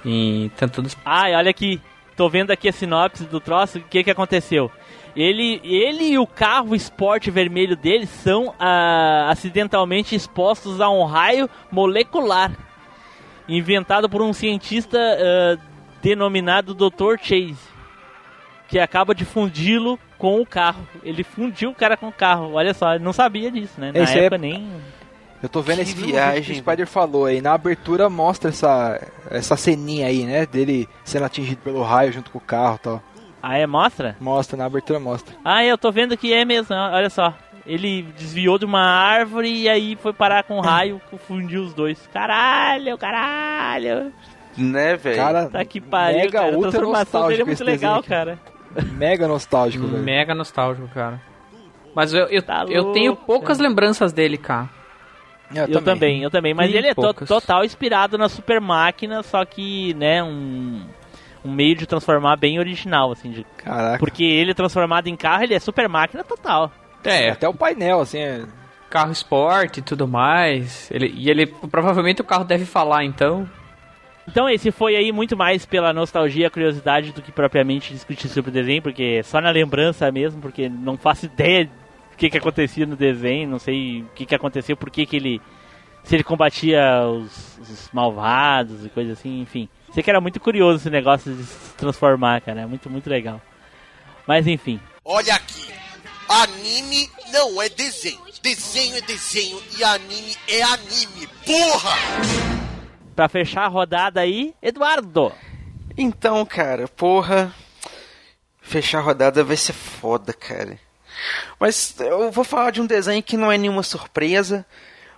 Speaker 5: E tentando.
Speaker 1: Ai, olha aqui, tô vendo aqui a sinopse do troço, o que que aconteceu? Ele, ele e o carro esporte vermelho dele são ah, acidentalmente expostos a um raio molecular inventado por um cientista ah, denominado Dr. Chase, que acaba de fundi-lo com o carro. Ele fundiu o cara com o carro. Olha só, eu não sabia disso, né? Na
Speaker 4: Esse é-
Speaker 1: época nem.
Speaker 4: Eu tô vendo
Speaker 2: Que
Speaker 4: esse
Speaker 2: viagem,
Speaker 4: que o Spider falou aí. Na abertura mostra essa, essa ceninha aí, né? Dele sendo atingido pelo raio junto com o carro e tal.
Speaker 1: Ah, é? Mostra?
Speaker 4: Mostra, na abertura mostra.
Speaker 1: Ah, eu tô vendo que é mesmo, olha só. Ele desviou de uma árvore e aí foi parar com um raio que fundiu os dois. Caralho, caralho.
Speaker 2: Né, velho?
Speaker 4: Cara,
Speaker 1: Tá que pariu,
Speaker 4: mega
Speaker 1: cara. A
Speaker 4: ultra
Speaker 1: transformação dele é
Speaker 4: nostálgico
Speaker 1: muito legal, cara.
Speaker 4: mega nostálgico, velho.
Speaker 5: Mega nostálgico, cara. Mas eu, eu,
Speaker 1: Tá
Speaker 5: eu tenho
Speaker 1: louco,
Speaker 5: poucas lembranças dele, cara.
Speaker 1: Eu também, eu também. Mas ele é to-
Speaker 5: poucas.
Speaker 1: total inspirado na super máquina, só que, né, um, um meio de transformar bem original, assim. de-
Speaker 4: Caraca.
Speaker 1: porque ele transformado em carro, ele é super máquina total.
Speaker 5: É,
Speaker 4: Até o painel, assim, é...
Speaker 5: carro esporte e tudo mais. Ele, e ele, provavelmente o carro deve falar, então.
Speaker 1: Então esse foi aí muito mais pela nostalgia, curiosidade do que propriamente discutir sobre o desenho, porque só na lembrança mesmo, porque não faço ideia do que, que acontecia no desenho, não sei o que, que aconteceu, por que, que ele. Se ele combatia os, os malvados e coisa assim, enfim. Sei que era muito curioso esse negócio de se transformar, cara. É muito, muito legal. Mas enfim.
Speaker 7: Olha aqui. Anime não é desenho. Desenho é desenho e anime é anime. Porra!
Speaker 1: Pra fechar a rodada aí, Eduardo.
Speaker 2: Então, cara, porra. Fechar a rodada vai ser foda, cara. Mas eu vou falar de um desenho que não é nenhuma surpresa.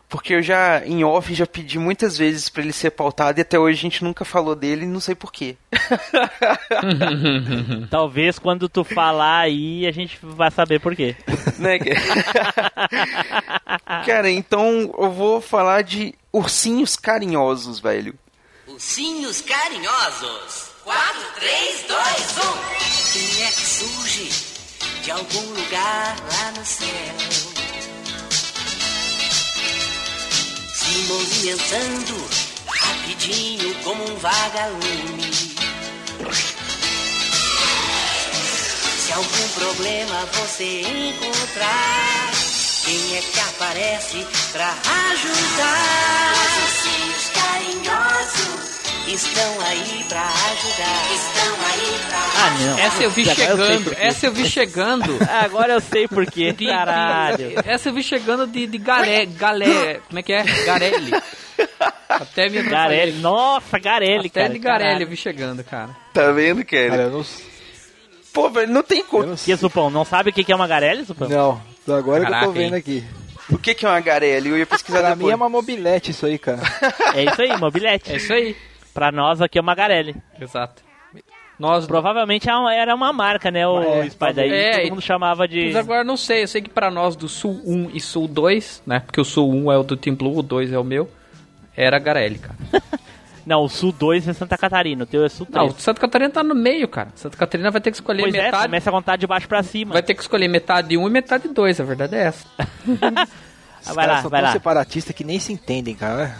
Speaker 2: Porque eu já, em off, já pedi muitas vezes pra ele ser pautado e até hoje a gente nunca falou dele não sei porquê.
Speaker 1: Talvez quando tu falar aí a gente vai saber por quê.
Speaker 2: né? cara, então eu vou falar de ursinhos carinhosos, velho.
Speaker 11: Ursinhos carinhosos. 4, 3, 2, 1. Quem é que surge de algum lugar lá no céu? Movimentando rapidinho como um vagalume. Se algum problema você encontrar, quem é que aparece pra ajudar? Os carinhosos estão aí pra ajudar. Estão aí pra
Speaker 1: Ah, não.
Speaker 5: Essa eu vi
Speaker 1: Agora eu
Speaker 5: chegando.
Speaker 1: quê.
Speaker 5: Essa eu vi chegando.
Speaker 1: Agora eu sei por quê.
Speaker 5: De-
Speaker 1: Caralho.
Speaker 5: de- essa eu vi chegando de, de galé, galé. Como é que é? Garelli. Até me
Speaker 1: Garelli. Nossa, Garelli,
Speaker 5: Até
Speaker 1: cara.
Speaker 5: de Garelli eu
Speaker 1: caralho.
Speaker 5: vi chegando, cara.
Speaker 2: Tá vendo, cara?
Speaker 4: Cara, eu não,
Speaker 2: Pô, velho, não tem
Speaker 4: eu
Speaker 2: como.
Speaker 4: sei.
Speaker 1: Supão? Não sabe o que é uma Garelli, Supão?
Speaker 4: Não, agora que eu
Speaker 5: Caraca,
Speaker 4: tô vendo
Speaker 5: hein?
Speaker 4: aqui.
Speaker 2: O que, que é uma garelli? Eu ia pesquisar
Speaker 4: Pra
Speaker 2: depois.
Speaker 4: mim é uma mobilete isso aí, cara.
Speaker 1: É isso aí, mobilete.
Speaker 5: É isso aí.
Speaker 1: Pra nós aqui é uma Garelli.
Speaker 5: Exato. Nós
Speaker 1: Provavelmente era uma- era uma marca, né, o
Speaker 4: É,
Speaker 1: Spider? Aí
Speaker 5: é,
Speaker 1: todo mundo chamava de...
Speaker 5: Mas agora eu não sei, eu sei que pra nós do Sul 1 e Sul 2, né? Porque o Sul 1 é o do Team Blue, o 2 é o meu. Era Garelli, cara.
Speaker 1: Não, o Sul 2 é Santa Catarina, o teu é Sul 3.
Speaker 5: Não, Santa Catarina tá no meio, cara. Santa Catarina vai ter que escolher
Speaker 1: pois é,
Speaker 5: metade.
Speaker 1: começa a contar de baixo pra cima.
Speaker 5: Vai ter que escolher metade 1 e metade 2, a verdade é essa.
Speaker 4: Os
Speaker 1: vai
Speaker 4: caras
Speaker 1: lá,
Speaker 4: são
Speaker 1: vai
Speaker 4: tão
Speaker 1: lá.
Speaker 4: separatistas que nem se entendem, cara.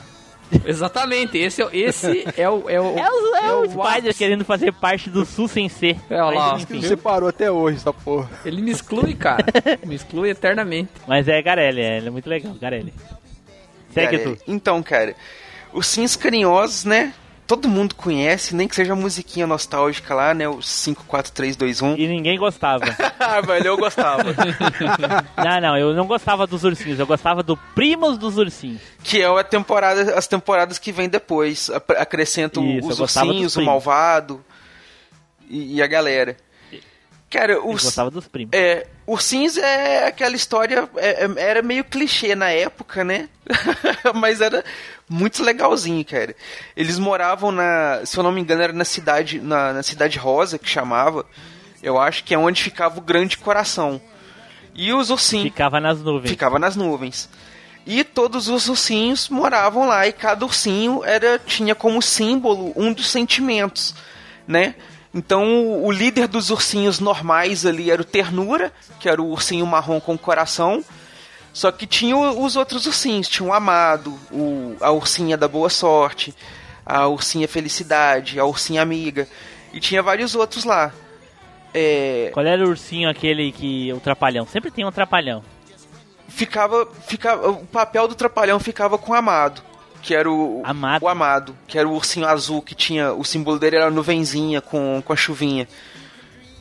Speaker 5: Exatamente, esse, é- esse é o. É o,
Speaker 1: É o, é o
Speaker 5: o
Speaker 1: Spider
Speaker 5: ápice.
Speaker 1: querendo fazer parte do Sul sem ser.
Speaker 5: É, olha lá,
Speaker 1: Mas,
Speaker 4: Não
Speaker 1: enfim.
Speaker 4: separou até hoje essa porra.
Speaker 5: Ele me exclui, cara. me exclui eternamente.
Speaker 1: Mas é Garelli, é, ele é muito legal, Garelli. Segue
Speaker 2: Cara,
Speaker 1: tu.
Speaker 2: Então, cara, os Sims Carinhosos, né? Todo mundo conhece, nem que seja a musiquinha nostálgica lá, né? O 54321.
Speaker 1: E ninguém gostava.
Speaker 2: Ah, velho, eu gostava.
Speaker 1: não, não, eu não gostava dos ursinhos, eu gostava do Primos dos Ursinhos.
Speaker 2: que é a temporada, as temporadas que vem depois. Ap- Acrescenta o-
Speaker 1: Isso, eu
Speaker 2: os ursinhos, o malvado e, e a galera. Cara,
Speaker 1: Eu
Speaker 2: os,
Speaker 1: gostava dos primos.
Speaker 2: É, Ursinhos é aquela história, é- é- era meio clichê na época, né? Mas era muito legalzinho, cara. Eles moravam na, se eu não me engano, era na cidade, na, na cidade Rosa, que chamava. Eu acho que é onde ficava o Grande Coração. E os ursinhos
Speaker 1: Ficava nas nuvens.
Speaker 2: ficava nas nuvens. E todos os ursinhos moravam lá e cada ursinho era tinha como símbolo um dos sentimentos, né? Então o líder dos ursinhos normais ali era o Ternura, que era o ursinho marrom com coração. Só que tinha os outros ursinhos, tinha o Amado, o, a ursinha da boa sorte, a ursinha felicidade, a ursinha amiga e tinha vários outros lá. É,
Speaker 1: Qual era o ursinho aquele que. O trapalhão? Sempre tem um trapalhão.
Speaker 2: ficava, ficava o papel do trapalhão ficava com o amado que era o
Speaker 1: Amado.
Speaker 2: o amado que era o ursinho azul que tinha o símbolo dele era a nuvenzinha com, com a chuvinha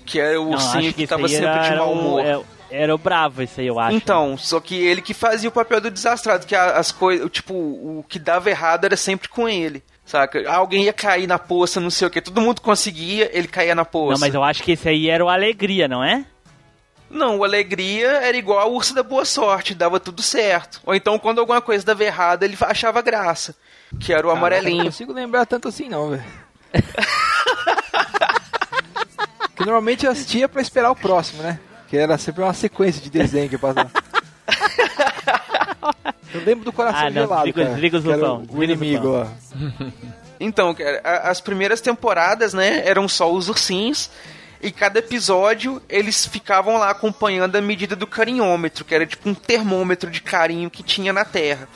Speaker 2: que era o
Speaker 1: Não,
Speaker 2: ursinho que,
Speaker 1: esse
Speaker 2: tava sempre
Speaker 1: era,
Speaker 2: de mau humor
Speaker 1: é- Era o bravo esse aí, eu acho.
Speaker 2: então só que ele que fazia o papel do desastrado que a- as coisas tipo o que dava errado era sempre com ele saca alguém ia cair na poça não sei o que todo mundo conseguia ele caía na poça
Speaker 1: Não, mas eu acho que esse aí era o Alegria, não é?
Speaker 2: Não, o Alegria era igual ao Urso da Boa Sorte, dava tudo certo. Ou então, quando alguma coisa dava errado, ele achava graça. Que era o
Speaker 4: Eu não
Speaker 2: amarelinho.
Speaker 4: consigo lembrar tanto assim, não, velho. que normalmente eu assistia pra esperar o próximo, né? Que era sempre uma sequência de desenho que passava. Eu lembro do coração
Speaker 1: Ah, não,
Speaker 4: gelado, cara,
Speaker 1: o
Speaker 4: o inimigo, ó.
Speaker 2: Então, cara, as primeiras temporadas, né, eram só os ursinhos. E cada episódio eles ficavam lá acompanhando a medida do carinhômetro, que era tipo um termômetro de carinho que tinha na Terra.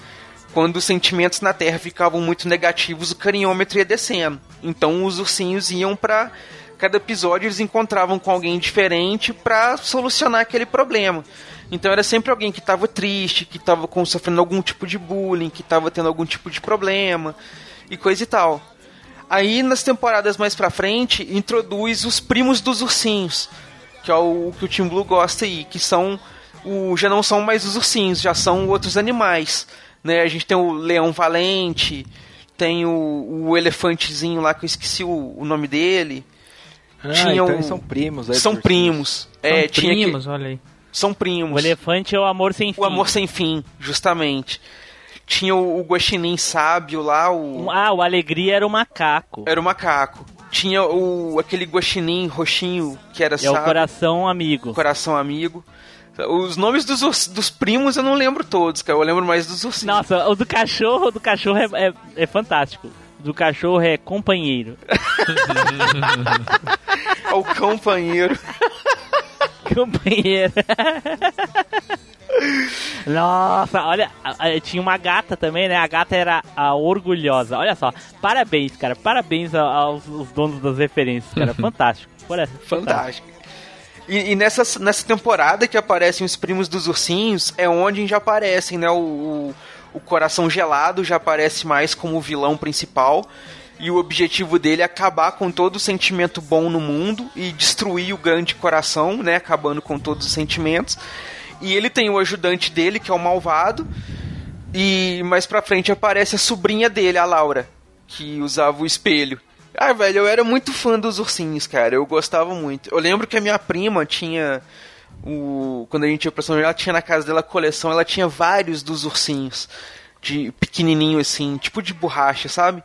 Speaker 2: Quando os sentimentos na Terra ficavam muito negativos, o carinhômetro ia descendo. Então os ursinhos iam pra. Cada episódio eles encontravam com alguém diferente pra solucionar aquele problema. Então era sempre alguém que tava triste, que tava com- sofrendo algum tipo de bullying, que tava tendo algum tipo de problema e coisa e tal. Aí nas temporadas mais pra frente, introduz os primos dos ursinhos, que é o que o Team Blue gosta aí, que são o já não são mais os ursinhos, já são outros animais, né? A gente tem o leão valente, tem o, o elefantezinho lá que eu esqueci o, o nome dele.
Speaker 4: Ah,
Speaker 2: Tinha
Speaker 4: então eles são primos. aí,
Speaker 2: São primos. é,
Speaker 5: São
Speaker 2: tinha que-
Speaker 5: primos, olha aí.
Speaker 2: são primos.
Speaker 1: O elefante é o amor sem fim.
Speaker 2: O amor sem fim, justamente. Tinha o, o guaxinim sábio lá, o
Speaker 1: Ah, o Alegria era o macaco.
Speaker 2: era o macaco. Tinha o aquele guaxinim roxinho que era
Speaker 1: É o
Speaker 2: sábio,
Speaker 1: coração amigo.
Speaker 2: coração amigo. Os nomes dos, dos primos eu não lembro todos, cara. Eu lembro mais dos ursinhos.
Speaker 1: Nossa, o do cachorro, o do cachorro é, é, é fantástico. Do cachorro é companheiro.
Speaker 2: É o companheiro.
Speaker 1: companheiro. Nossa, olha, tinha uma gata também, né? A gata era a orgulhosa. Olha só, parabéns, cara. Parabéns aos, aos donos das referências, cara. Fantástico. Olha,
Speaker 2: Fantástico. E, e nessa, nessa temporada que aparecem os primos dos ursinhos, é onde já aparecem, né? O, o, o Coração Gelado já aparece mais como o vilão principal. E o objetivo dele é acabar com todo o sentimento bom no mundo e destruir o grande coração, né? Acabando com todos os sentimentos. E ele tem o ajudante dele, que é o malvado. E mais pra frente aparece a sobrinha dele, a Laura, que usava o espelho. Ah, velho, eu era muito fã dos ursinhos, cara. Eu gostava muito. Eu lembro que a minha prima tinha o quando a gente ia pra São João, ela tinha na casa dela a coleção, ela tinha vários dos ursinhos de pequenininho assim, tipo de borracha, sabe?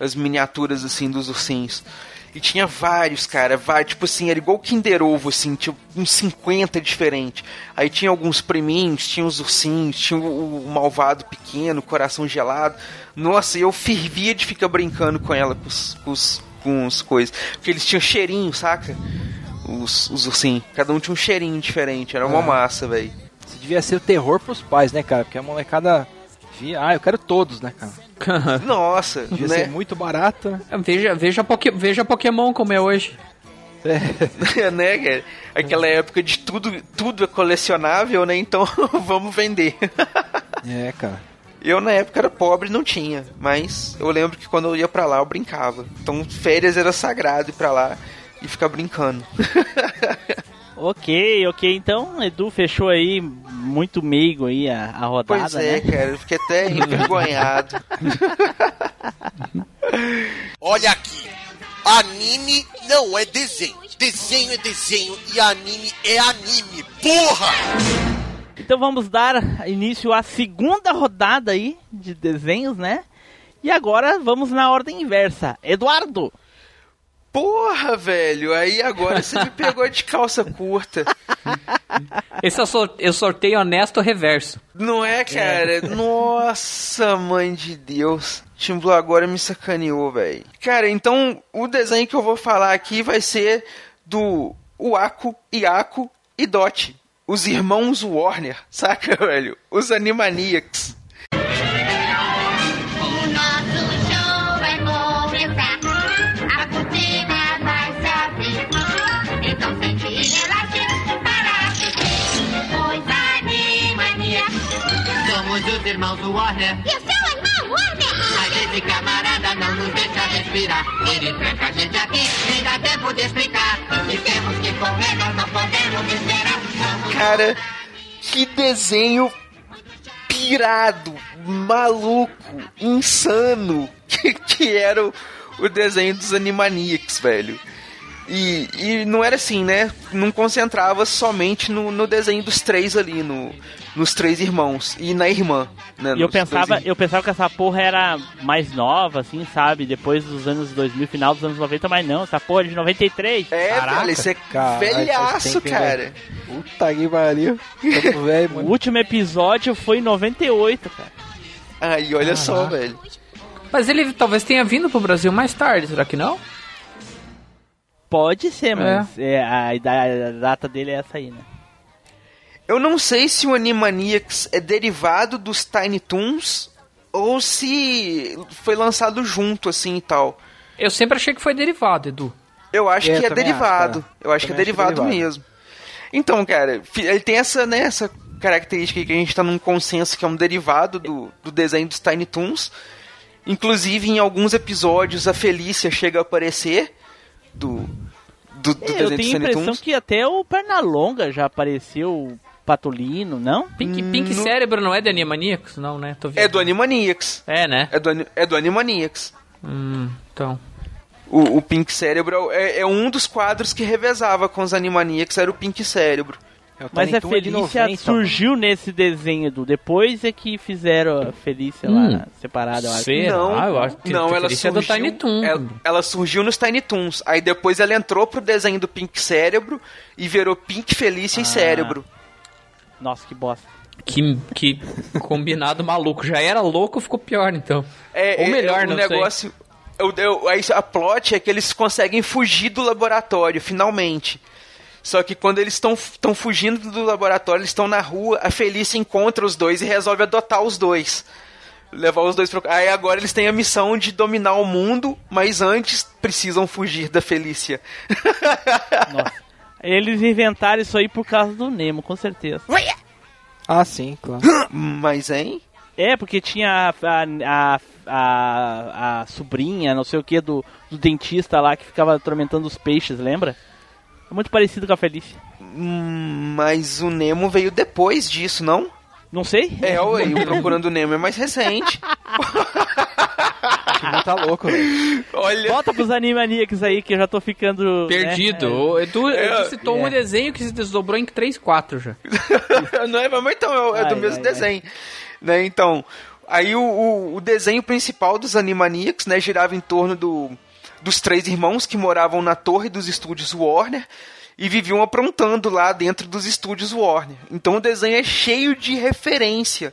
Speaker 2: As miniaturas assim dos ursinhos. E tinha vários, cara, vários, tipo assim, era igual Kinder Ovo, assim, tinha uns 50 diferentes. Aí tinha alguns priminhos, tinha os ursinhos, tinha o, o malvado pequeno, coração gelado. Nossa, eu fervia de ficar brincando com ela, com os, com os, com os coisas. Porque eles tinham cheirinho, saca? Os, os ursinhos. Cada um tinha um cheirinho diferente, era uma
Speaker 4: Ah.
Speaker 2: massa, velho.
Speaker 4: Isso devia ser o terror pros pais, né, cara? Porque a molecada via. Ah, eu quero todos, né, cara?
Speaker 2: Nossa,
Speaker 4: Devia
Speaker 2: né?
Speaker 4: ser muito barato, né?
Speaker 5: Veja, veja, Poké- veja Pokémon como é hoje.
Speaker 2: né, cara? Aquela época de tudo, tudo é colecionável, né? Então vamos vender.
Speaker 4: É, cara.
Speaker 2: Eu na época era pobre e não tinha, mas eu lembro que quando eu ia pra lá eu brincava. Então férias era sagrado ir pra lá e ficar brincando.
Speaker 1: Ok, ok. Então, Edu fechou aí muito meigo aí a, a rodada,
Speaker 2: Pois é,
Speaker 1: né?
Speaker 2: cara, eu fiquei até envergonhado.
Speaker 7: Olha aqui. Anime não é desenho. Desenho é desenho e anime é anime. Porra!
Speaker 1: Então vamos dar início à segunda rodada aí de desenhos, né? E agora vamos na ordem inversa. Eduardo!
Speaker 2: Porra, velho, aí agora você me pegou de calça curta.
Speaker 5: Esse é o, sor- é o sorteio honesto reverso.
Speaker 2: Não é, cara? Nossa, mãe de Deus. Tim Blue agora me sacaneou, velho. Cara, então o desenho que eu vou falar aqui vai ser do Uako, Iako e Dot. Os irmãos Warner, saca, velho? Os Animaniacs.
Speaker 11: Irmãos do Warner.
Speaker 9: E o seu irmão, Warner?
Speaker 11: Mas esse camarada não nos deixa respirar. Ele tranca a gente aqui, nem dá tempo de explicar. E temos que correr, nós não podemos esperar. Somos
Speaker 2: Cara, que desenho pirado, maluco, insano que, que era o, o desenho dos Animaniacs, velho. E, e não era assim, né? Não concentrava somente no, no desenho dos três ali, no, nos três irmãos e na irmã. Né?
Speaker 1: E eu
Speaker 2: dois
Speaker 1: pensava, eu pensava que essa porra era mais nova, assim, sabe? Depois dos anos 2000, final dos anos 90, mas não, essa porra é de 93.
Speaker 2: É,
Speaker 4: Caraca,
Speaker 2: velho, esse é
Speaker 4: caralho,
Speaker 2: velhaço, cara.
Speaker 4: velho? Puta que pariu. Velho,
Speaker 1: O último episódio foi em 98, cara.
Speaker 2: Aí, olha só, velho.
Speaker 5: Mas ele talvez tenha vindo pro Brasil mais tarde, será que não?
Speaker 1: Pode ser, mas é, a, ida- a data dele é essa aí, né?
Speaker 2: Eu não sei se o Animaniacs é derivado dos Tiny Toons ou se foi lançado junto, assim e tal.
Speaker 5: Eu sempre achei que foi derivado, Edu.
Speaker 2: Eu acho
Speaker 4: É,
Speaker 2: que é derivado.
Speaker 4: acho, cara.
Speaker 2: eu acho que é
Speaker 4: acho
Speaker 2: derivado,
Speaker 4: derivado.
Speaker 2: mesmo. Então, cara, ele tem essa, né, essa característica aí que a gente tá num consenso que é um derivado do, do desenho dos Tiny Toons. Inclusive, em alguns episódios, a Felícia chega a aparecer do, do, do
Speaker 1: É, eu
Speaker 2: desenho dos
Speaker 1: tenho a
Speaker 2: Tiny
Speaker 1: impressão
Speaker 2: Toons.
Speaker 1: que até o Pernalonga já apareceu, Patolino, não?
Speaker 5: Pink, Pink
Speaker 2: no-
Speaker 5: Cérebro não é de Animaniacs? Não, né? Tô
Speaker 2: É do Animaniacs.
Speaker 5: É, né?
Speaker 2: É do, é do Animaniacs.
Speaker 5: Hum, então.
Speaker 2: O, o Pink Cérebro é, é um dos quadros que revezava com os Animaniacs, era o Pink Cérebro.
Speaker 4: É, o
Speaker 1: Mas a
Speaker 4: é
Speaker 1: Felícia
Speaker 4: 90,
Speaker 1: surgiu nesse desenho, Edu. Depois é que fizeram a Felícia
Speaker 5: Hum.
Speaker 1: lá, separada, eu acho.
Speaker 5: Será?
Speaker 2: Não,
Speaker 5: Ah, eu acho que
Speaker 2: não,
Speaker 5: a
Speaker 2: ela
Speaker 5: Felícia é
Speaker 2: surgiu,
Speaker 5: do Tiny Toon.
Speaker 2: Ela, ela surgiu nos Tiny Toons. Aí depois ela entrou pro desenho do Pink Cérebro e virou Pink Felícia
Speaker 1: Ah.
Speaker 2: e Cérebro.
Speaker 1: Nossa, que bosta.
Speaker 5: Que, que combinado maluco. Já era louco, ficou pior, então.
Speaker 2: É,
Speaker 5: Ou melhor,
Speaker 2: é, o
Speaker 5: não sei.
Speaker 2: negócio. eu- eu- aí a plot é que eles conseguem fugir do laboratório, finalmente. Só que quando eles estão fugindo do laboratório, eles estão na rua, a Felícia encontra os dois e resolve adotar os dois. Levar os dois pra... Aí agora eles têm a missão de dominar o mundo, mas antes precisam fugir da Felícia.
Speaker 1: Nossa. Eles inventaram isso aí por causa do Nemo, com certeza.
Speaker 4: Ah, sim, claro.
Speaker 2: mas, hein?
Speaker 1: É, porque tinha a, a, a, a sobrinha, não sei o que, do, do dentista lá que ficava atormentando os peixes, lembra? É muito parecido com a Felícia.
Speaker 2: Hum, Mas o Nemo veio depois disso, não?
Speaker 1: Não sei?
Speaker 2: É, ué, o Procurando Nemo é mais recente.
Speaker 4: O tá louco, velho.
Speaker 2: Olha.
Speaker 1: Volta pros Animaniacs aí que eu já tô ficando.
Speaker 5: Perdido.
Speaker 1: né?
Speaker 5: O Edu,
Speaker 2: É,
Speaker 5: Edu citou um
Speaker 1: é.
Speaker 5: desenho que se desdobrou em 3, 4 já.
Speaker 2: não é, mas então é, do
Speaker 1: Ai,
Speaker 2: mesmo
Speaker 1: ai,
Speaker 2: desenho. Né, então, aí o, o, o desenho principal dos Animaniacs, né, girava em torno do, dos três irmãos que moravam na torre dos estúdios Warner e viviam aprontando lá dentro dos estúdios Warner. Então o desenho é cheio de referência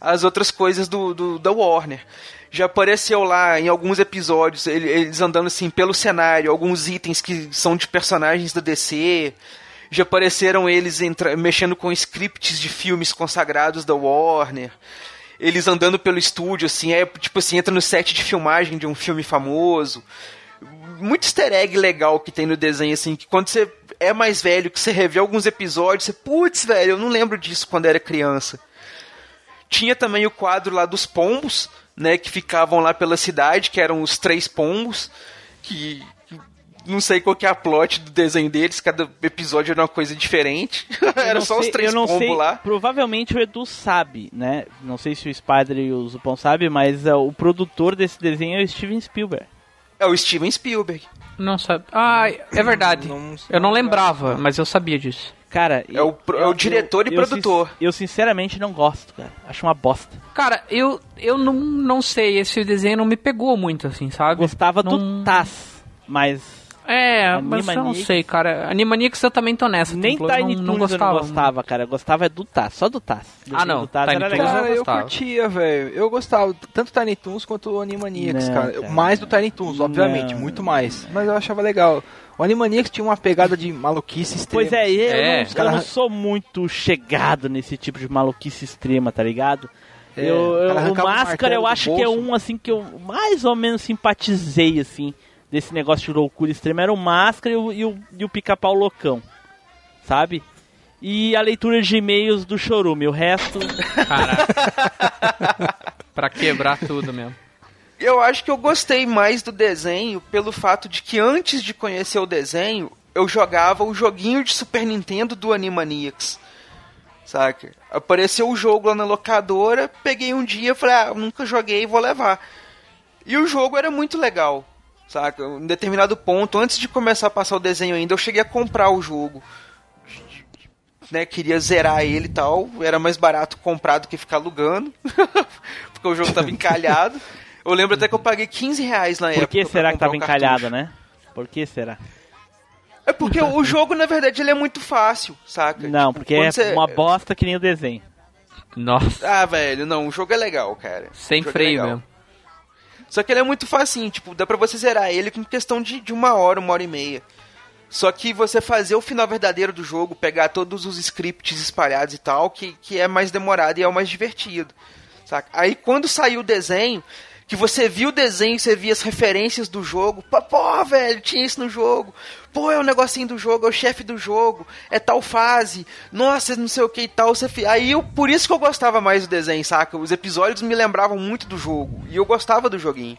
Speaker 2: às outras coisas do, do- da Warner. Já apareceu lá em alguns episódios ele- eles andando assim pelo cenário, alguns itens que são de personagens da DC. Já apareceram eles mexendo com scripts de filmes consagrados da Warner. Eles andando pelo estúdio, assim, é tipo assim, entra no set de filmagem de um filme famoso muito easter egg legal que tem no desenho, assim, que quando você é mais velho, que você revê alguns episódios, você, putz, velho, eu não lembro disso quando era criança. Tinha também o quadro lá dos pombos, né, que ficavam lá pela cidade, que eram os três pombos, que não sei qual que é a plot do desenho deles, cada episódio era uma coisa diferente. Era
Speaker 1: não
Speaker 2: só os
Speaker 1: sei-
Speaker 2: três
Speaker 1: eu não
Speaker 2: pombos
Speaker 1: sei,
Speaker 2: lá.
Speaker 1: Provavelmente o Edu sabe, né? Não sei se o Spider e o Zupão sabem, mas é, o produtor desse desenho é o Steven Spielberg.
Speaker 2: É o Steven Spielberg.
Speaker 5: Não sabe. Ah, é verdade. eu não lembrava, mas eu sabia disso.
Speaker 1: Cara,
Speaker 2: É o, pro- é o diretor e
Speaker 1: eu,
Speaker 2: produtor.
Speaker 1: Eu sinceramente não gosto, cara. Acho uma bosta.
Speaker 5: Cara, eu, eu não, não sei, esse desenho não me pegou muito, assim, sabe?
Speaker 1: Gostava
Speaker 5: Não-
Speaker 1: do Taz, mas
Speaker 5: É, mas eu não
Speaker 1: Animaniacs-
Speaker 5: sei, cara. Animaniacs eu também tô nessa.
Speaker 1: nem
Speaker 5: eu
Speaker 1: Tiny
Speaker 5: não,
Speaker 1: Toons
Speaker 5: não gostava.
Speaker 1: eu não gostava, cara. Eu gostava é do Taz, só do Taz. O
Speaker 5: Ah, não,
Speaker 1: Do Taz
Speaker 5: Tiny
Speaker 1: era
Speaker 5: Toons.
Speaker 4: Cara, eu
Speaker 5: gostava.
Speaker 4: curtia, velho. Eu gostava, tanto Tiny Toons quanto o Animaniacs,
Speaker 1: Não,
Speaker 4: cara.
Speaker 1: cara.
Speaker 4: Mais do Tiny Toons, obviamente,
Speaker 1: Não.
Speaker 4: muito mais. Mas eu achava legal. O Animaniacs tinha uma pegada de maluquice extrema.
Speaker 1: Pois é, eu,
Speaker 5: É.
Speaker 1: não,
Speaker 4: cara-
Speaker 1: eu não sou muito chegado nesse tipo de maluquice extrema, tá ligado?
Speaker 4: É,
Speaker 1: eu, eu- o Máscara eu acho que é um assim que eu mais ou menos simpatizei assim desse negócio de loucura extrema era o Máscara e o, e o, e o Pica-Pau Loucão, sabe? E a leitura de e-mails do Chorume, o resto
Speaker 5: Caraca. pra quebrar tudo mesmo.
Speaker 2: Eu acho que eu gostei mais do desenho pelo fato de que antes de conhecer o desenho, eu jogava o joguinho de Super Nintendo do Animaniacs. Saca? Apareceu o jogo lá na locadora, peguei um dia, falei, ah, nunca joguei, vou levar. E o jogo era muito legal, saca? Em determinado ponto, antes de começar a passar o desenho ainda, eu cheguei a comprar o jogo. Né, queria zerar ele e tal, era mais barato comprar do que ficar alugando, porque o jogo tava encalhado. Eu lembro até que eu paguei 15 reais na época.
Speaker 1: por que será que tava
Speaker 2: cartucho.
Speaker 1: encalhado, né? Por que será?
Speaker 2: É porque o jogo, na verdade, ele é muito fácil, saca?
Speaker 1: Não, porque
Speaker 2: quando
Speaker 1: é
Speaker 2: você-
Speaker 1: uma bosta que nem o desenho.
Speaker 5: Nossa,
Speaker 2: Ah, velho, não, o jogo é legal, cara.
Speaker 5: sem
Speaker 2: é
Speaker 5: freio
Speaker 2: legal.
Speaker 5: mesmo.
Speaker 2: Só que ele é muito facinho, tipo, dá pra você zerar ele com questão de, de uma hora, uma hora e meia. Só que você fazer o final verdadeiro do jogo, pegar todos os scripts espalhados e tal, que, que é mais demorado e é o mais divertido. Saca? Aí quando saiu o desenho, que você viu o desenho, você via as referências do jogo, pô, velho, tinha isso no jogo. Pô, é o negocinho do jogo, é o chefe do jogo, é tal fase, nossa, não sei o que e tal. Você... Aí eu, por isso que eu gostava mais do desenho, saca? Os episódios me lembravam muito do jogo, e eu gostava do joguinho.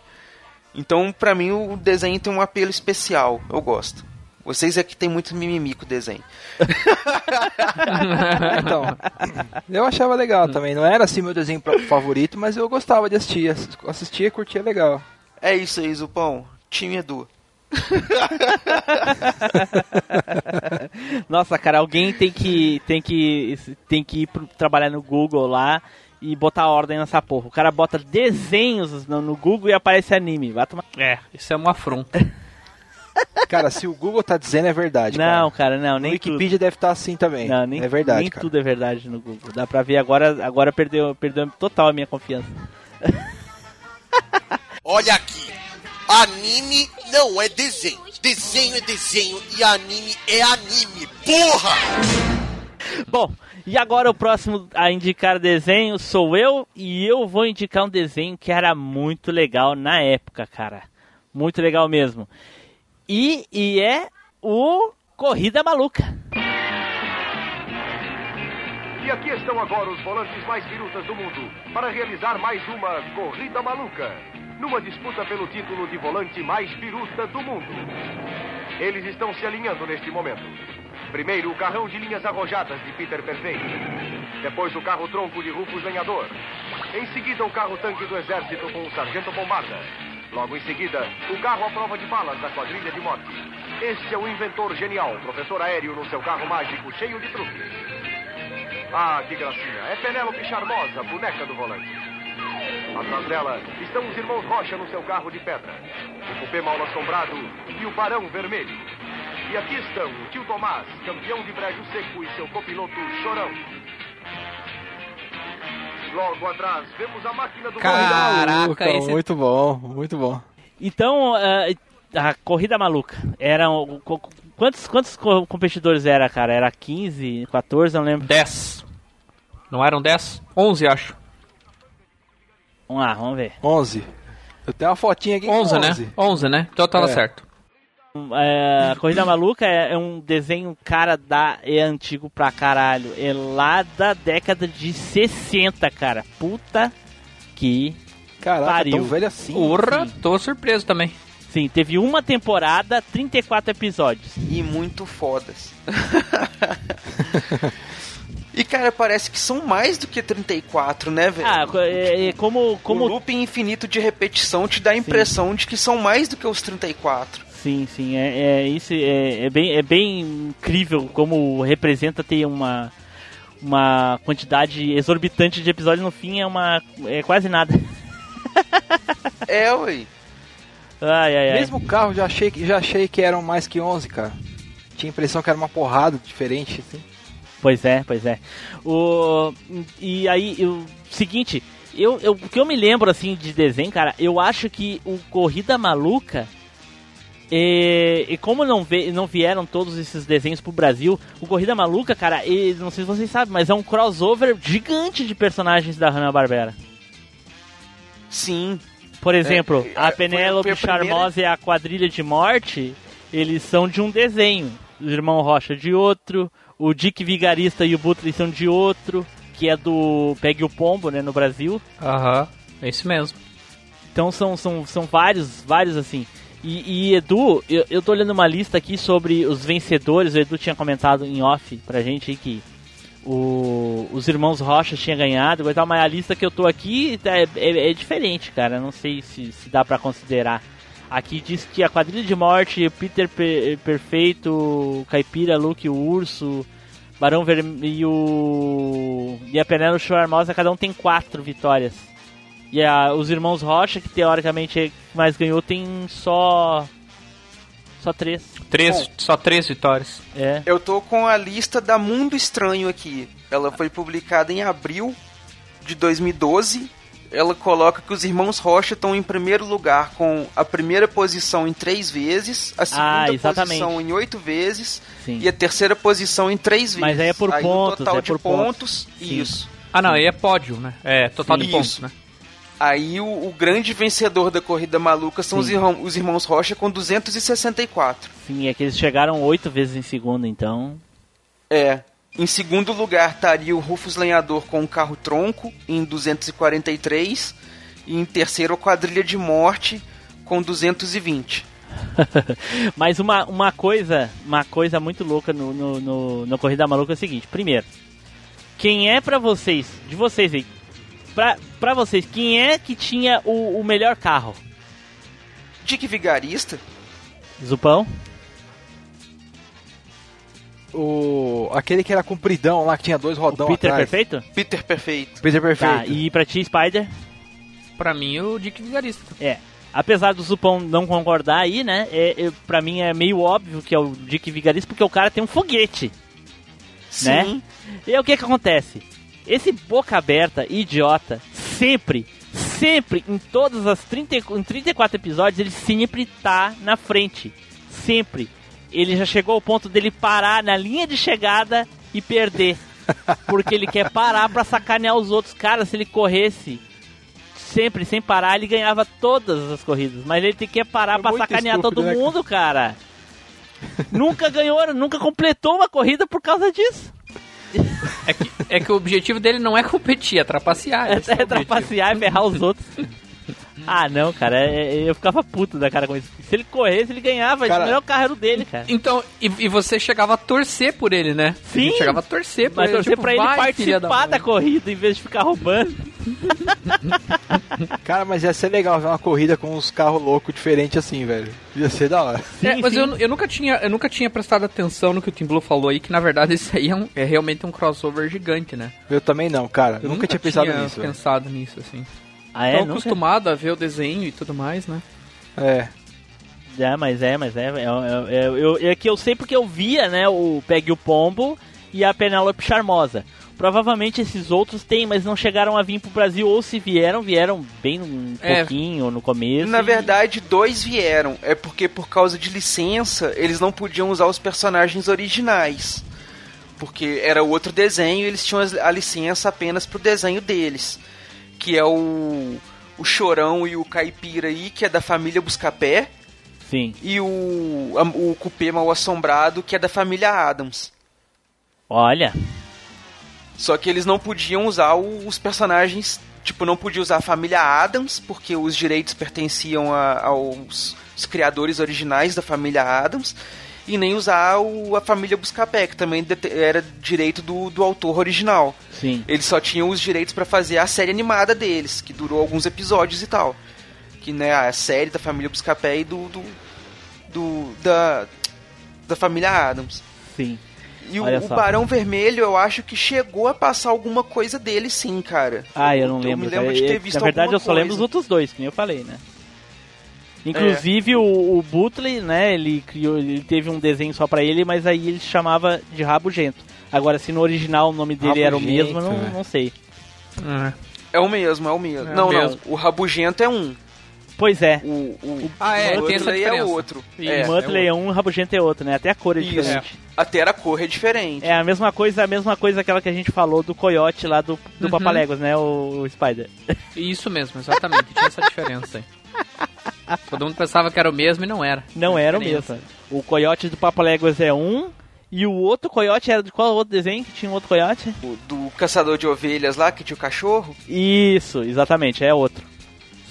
Speaker 2: Então, pra mim, o desenho tem um apelo especial, eu gosto. Vocês é que tem muito mimimi com o desenho.
Speaker 4: Então, eu achava legal também. Não era assim meu desenho favorito, mas eu gostava de assistir. Ass- Assistia e curtia legal.
Speaker 2: É isso aí, Zupão. Time Edu.
Speaker 1: Nossa, cara, alguém tem que tem que tem que ir pro- trabalhar no Google lá e botar ordem nessa porra. O cara bota desenhos no, no Google e aparece anime. Vai tomar...
Speaker 5: É, isso é uma afronta.
Speaker 4: Cara, se o Google tá dizendo é verdade.
Speaker 1: Não, cara, não,
Speaker 4: No
Speaker 1: nem tudo.
Speaker 4: Wikipedia deve estar assim também.
Speaker 1: Não, nem,
Speaker 4: é verdade,
Speaker 1: nem
Speaker 4: cara.
Speaker 1: tudo é verdade no Google. Dá pra ver agora, agora perdeu, perdeu total a minha confiança.
Speaker 7: Olha aqui. Anime não é desenho. Desenho é desenho e anime é anime. Porra!
Speaker 1: Bom, e agora o próximo a indicar desenho sou eu e eu vou indicar um desenho que era muito legal na época, cara. Muito legal mesmo. E, e é o Corrida Maluca.
Speaker 12: E aqui estão agora os volantes mais virutas do mundo para realizar mais uma corrida maluca, numa disputa pelo título de volante mais viruta do mundo. Eles estão se alinhando neste momento. Primeiro o carrão de linhas arrojadas de Peter Perfeito. Depois o carro tronco de Rufus Lenhador. Em seguida o carro tanque do exército com o Sargento Bombarda. Logo em seguida, o carro à prova de balas da quadrilha de morte. Este é o inventor genial, professor aéreo no seu carro mágico cheio de truques. Ah, que gracinha. É Penélope Charmosa, boneca do volante. Atrás dela estão os irmãos Rocha no seu carro de pedra. O P Mal Assombrado e o Barão Vermelho. E aqui estão o tio Tomás, campeão de brejo seco, e seu copiloto Chorão. Logo atrás, vemos a máquina do
Speaker 5: Caraca,
Speaker 4: Maluca,
Speaker 5: esse-
Speaker 4: muito bom, muito bom.
Speaker 1: Então, ah, a corrida maluca. Eram. qu- Quantos, quantos co- competidores era, cara? Era 15, 14, não lembro.
Speaker 5: 10. Não eram 10? 11, acho.
Speaker 1: Vamos lá, vamos ver.
Speaker 4: 11. Eu tenho uma fotinha aqui com
Speaker 5: 11, né? 11, né? Então tava
Speaker 4: É.
Speaker 5: certo.
Speaker 1: É, a Corrida Maluca é, é um desenho, cara, da, é antigo pra caralho. É lá da década de 60, cara. Puta que
Speaker 4: Caraca,
Speaker 1: pariu.
Speaker 4: tão velho assim.
Speaker 5: Porra, tô surpreso também.
Speaker 1: Sim, teve uma temporada, 34 episódios.
Speaker 2: E muito fodas. e cara, parece que são mais do que 34, né, velho?
Speaker 1: Ah, é, é como,
Speaker 2: O
Speaker 1: como
Speaker 2: looping infinito de repetição te dá a impressão de que são mais do que os 34.
Speaker 1: Sim, sim, é, é isso é, é bem é bem incrível como representa ter uma uma quantidade exorbitante de episódios no fim é uma é quase nada.
Speaker 2: É, ué.
Speaker 1: Ai ai ai.
Speaker 4: Mesmo o carro, já achei, que- já achei que eram mais que 11, cara. Tinha a impressão que era uma porrada diferente, assim.
Speaker 1: Pois é, pois é. O e aí o seguinte, eu, eu o que eu me lembro assim de desenho, cara, eu acho que o Corrida Maluca E, e como não, vê, não vieram todos esses desenhos pro Brasil, o Corrida Maluca, cara, e, não sei se vocês sabem, mas é um crossover gigante de personagens da Hanna-Barbera.
Speaker 2: Sim.
Speaker 1: Por exemplo,
Speaker 2: É,
Speaker 1: a
Speaker 2: é,
Speaker 1: Penélope
Speaker 2: foi a primeira-
Speaker 1: Charmosa e a Quadrilha de Morte, eles são de um desenho. O Irmão Rocha de outro, o Dick Vigarista e o Butler são de outro, que é do Pegue o Pombo, né, no Brasil.
Speaker 5: Aham, é isso mesmo.
Speaker 1: Então são, são, são vários, vários assim. E, e, Edu, eu, eu tô olhando uma lista aqui sobre os vencedores. O Edu tinha comentado em off pra gente que o, os irmãos Rocha tinham ganhado. Vai dar uma lista que eu tô aqui é, é- é diferente, cara. Não sei se, se dá pra considerar. Aqui diz que a quadrilha de morte, Peter Per- Perfeito, Caipira, Luke, o Urso, Barão Vermelho e. E a Penélope Charmosa, cada um tem quatro vitórias. E a, os irmãos Rocha, que teoricamente é mais ganhou, tem só. Só três.
Speaker 5: Três, só três vitórias.
Speaker 1: É.
Speaker 2: Eu tô com a lista da Mundo Estranho aqui. Ela foi publicada em abril de 2012. Ela coloca que os irmãos Rocha estão em primeiro lugar com a primeira posição em três vezes, a segunda
Speaker 1: Ah,
Speaker 2: posição em oito vezes
Speaker 1: Sim.
Speaker 2: e a terceira posição em três vezes.
Speaker 1: Mas aí é por
Speaker 2: aí
Speaker 1: pontos,
Speaker 2: total
Speaker 1: é
Speaker 2: de
Speaker 1: por
Speaker 2: pontos,
Speaker 1: pontos.
Speaker 2: Isso.
Speaker 5: Ah, não, aí é pódio, né? É, total de
Speaker 2: Sim.
Speaker 5: pontos,
Speaker 2: Isso.
Speaker 5: né?
Speaker 2: Aí o, o grande vencedor da corrida maluca são os, irmão- os irmãos Rocha com 264.
Speaker 1: Sim, é que eles chegaram oito vezes em segunda, então.
Speaker 2: É. Em segundo lugar estaria o Rufus Lenhador com o carro tronco, em 243. E em terceiro, a Quadrilha de Morte, com 220.
Speaker 1: Mas uma, uma coisa, uma coisa muito louca no, no, no, no Corrida Maluca é o seguinte, primeiro, quem é pra vocês, de vocês aí, pra, pra vocês, quem é que tinha o, o melhor carro?
Speaker 2: Dick Vigarista?
Speaker 1: Zupão?
Speaker 4: O, aquele que era compridão lá, que tinha dois rodão
Speaker 1: Peter
Speaker 4: atrás.
Speaker 1: Perfeito?
Speaker 2: Peter Perfeito.
Speaker 4: Peter
Speaker 1: Tá,
Speaker 4: Perfeito.
Speaker 1: e pra ti, Spider?
Speaker 5: Pra mim, o Dick Vigarista.
Speaker 1: É. Apesar do Zupão não concordar aí, né? É, é, pra mim é meio óbvio que é o Dick Vigarista, porque o cara tem um foguete. né?
Speaker 2: Sim.
Speaker 1: E aí o que que acontece? Esse boca aberta, idiota, sempre, sempre, em todas as 30, e- em 34 episódios, ele sempre tá na frente. Sempre. Ele já chegou ao ponto dele parar na linha de chegada e perder. Porque ele quer parar pra sacanear os outros. Cara, se ele corresse sempre, sem parar, ele ganhava todas as corridas. Mas ele tem que parar
Speaker 4: É
Speaker 1: pra sacanear todo
Speaker 4: estúpido, né,
Speaker 1: mundo, cara. nunca ganhou, nunca completou uma corrida por causa disso.
Speaker 5: É que, é que o objetivo dele não é competir, é trapacear.
Speaker 1: É,
Speaker 5: é
Speaker 1: é trapacear e ferrar os outros. Ah, não, cara, é- é- eu ficava puto da cara com isso. Se ele corresse, ele ganhava.
Speaker 4: Cara-
Speaker 1: o melhor carro era o dele, cara.
Speaker 5: Então, e, e você chegava a torcer por ele, né?
Speaker 1: Sim.
Speaker 5: Gente chegava a torcer por
Speaker 1: Mas
Speaker 5: ele.
Speaker 1: torcer
Speaker 5: tipo,
Speaker 1: pra ele participar
Speaker 5: da
Speaker 1: da, corrida em vez de ficar roubando.
Speaker 4: Cara, mas ia ser legal ver uma corrida com uns carros loucos diferentes assim, velho. Ia ser da hora.
Speaker 5: É,
Speaker 1: Sim,
Speaker 5: mas
Speaker 1: sim.
Speaker 5: eu, eu nunca tinha eu nunca tinha prestado atenção no que o Tim Blue falou aí, que na verdade isso aí é, um- é realmente um crossover gigante, né?
Speaker 4: Eu também não, cara.
Speaker 5: Eu
Speaker 4: nunca, tinha pensado nisso. velho.
Speaker 5: pensado nisso, assim.
Speaker 1: Ah, é?
Speaker 5: Acostumado a ver o desenho e tudo mais, né?
Speaker 4: É.
Speaker 1: É, mas é, mas é. é, é, é, eu, é que eu sei porque eu via, né, o Pegue o Pombo e a Penélope Charmosa. Provavelmente esses outros têm, mas não chegaram a vir pro Brasil, ou se vieram, vieram bem um
Speaker 2: É.
Speaker 1: pouquinho no começo.
Speaker 2: Na
Speaker 1: e-
Speaker 2: verdade, dois vieram. É porque por causa de licença, eles não podiam usar os personagens originais. Porque era outro desenho e eles tinham a licença apenas pro desenho deles. Que é o, o Chorão e o Caipira aí, que é da família Buscapé.
Speaker 1: Sim.
Speaker 2: E o, a- o Cupê Mal Assombrado, que é da família Adams.
Speaker 1: Olha,
Speaker 2: Só que eles não podiam usar o- os personagens. Tipo, não podia usar a família Adams, porque os direitos pertenciam a- aos os criadores originais da família Adams. E nem usar o- a família Buscapé, que também era direito do, do autor original.
Speaker 1: sim.
Speaker 2: Eles só tinham os direitos pra fazer a série animada deles, que durou alguns episódios e tal. Que né, a série da família Buscapé e do. do, do- da, da família Adams.
Speaker 1: Sim.
Speaker 2: E o, o. Barão Vermelho, eu acho que chegou a passar alguma coisa dele, sim, cara.
Speaker 1: Ah, eu não lembro.
Speaker 2: Eu me lembro
Speaker 1: cara.
Speaker 2: de ter
Speaker 1: Eu-
Speaker 2: visto
Speaker 1: Na verdade, eu só lembro
Speaker 2: coisa.
Speaker 1: dos outros dois, que nem eu falei, né? Inclusive o, o Butley, né? Ele criou, ele teve um desenho só pra ele, mas aí ele chamava de Rabugento. Agora, se no original o nome dele era o
Speaker 4: Rabugento,
Speaker 1: mesmo, eu não,
Speaker 4: é.
Speaker 1: não sei.
Speaker 2: É o mesmo, é o mesmo.
Speaker 5: É
Speaker 2: não,
Speaker 5: o
Speaker 2: não.
Speaker 5: mesmo.
Speaker 2: O Rabugento é um.
Speaker 1: Pois é.
Speaker 2: O, o,
Speaker 5: Ah, é,
Speaker 2: o
Speaker 5: tem essa
Speaker 2: Butley é outro. É.
Speaker 1: o Muttley é um, o Rabugento é outro, né? Até a cor é
Speaker 2: Isso.
Speaker 1: diferente.
Speaker 2: Até a cor é diferente.
Speaker 1: É a mesma coisa, a mesma coisa aquela que a gente falou do coiote lá do, do
Speaker 5: Uhum.
Speaker 1: Papaléguas, né? O, o Spider.
Speaker 5: Isso mesmo, exatamente. Tinha essa diferença aí. Todo mundo pensava que era o mesmo e não era.
Speaker 1: Não era o mesmo. O coiote do Papaléguas é um. E o outro coiote era de qual outro desenho que tinha um outro coiote?
Speaker 2: O do caçador de ovelhas lá, que tinha o cachorro.
Speaker 1: Isso, exatamente, é outro.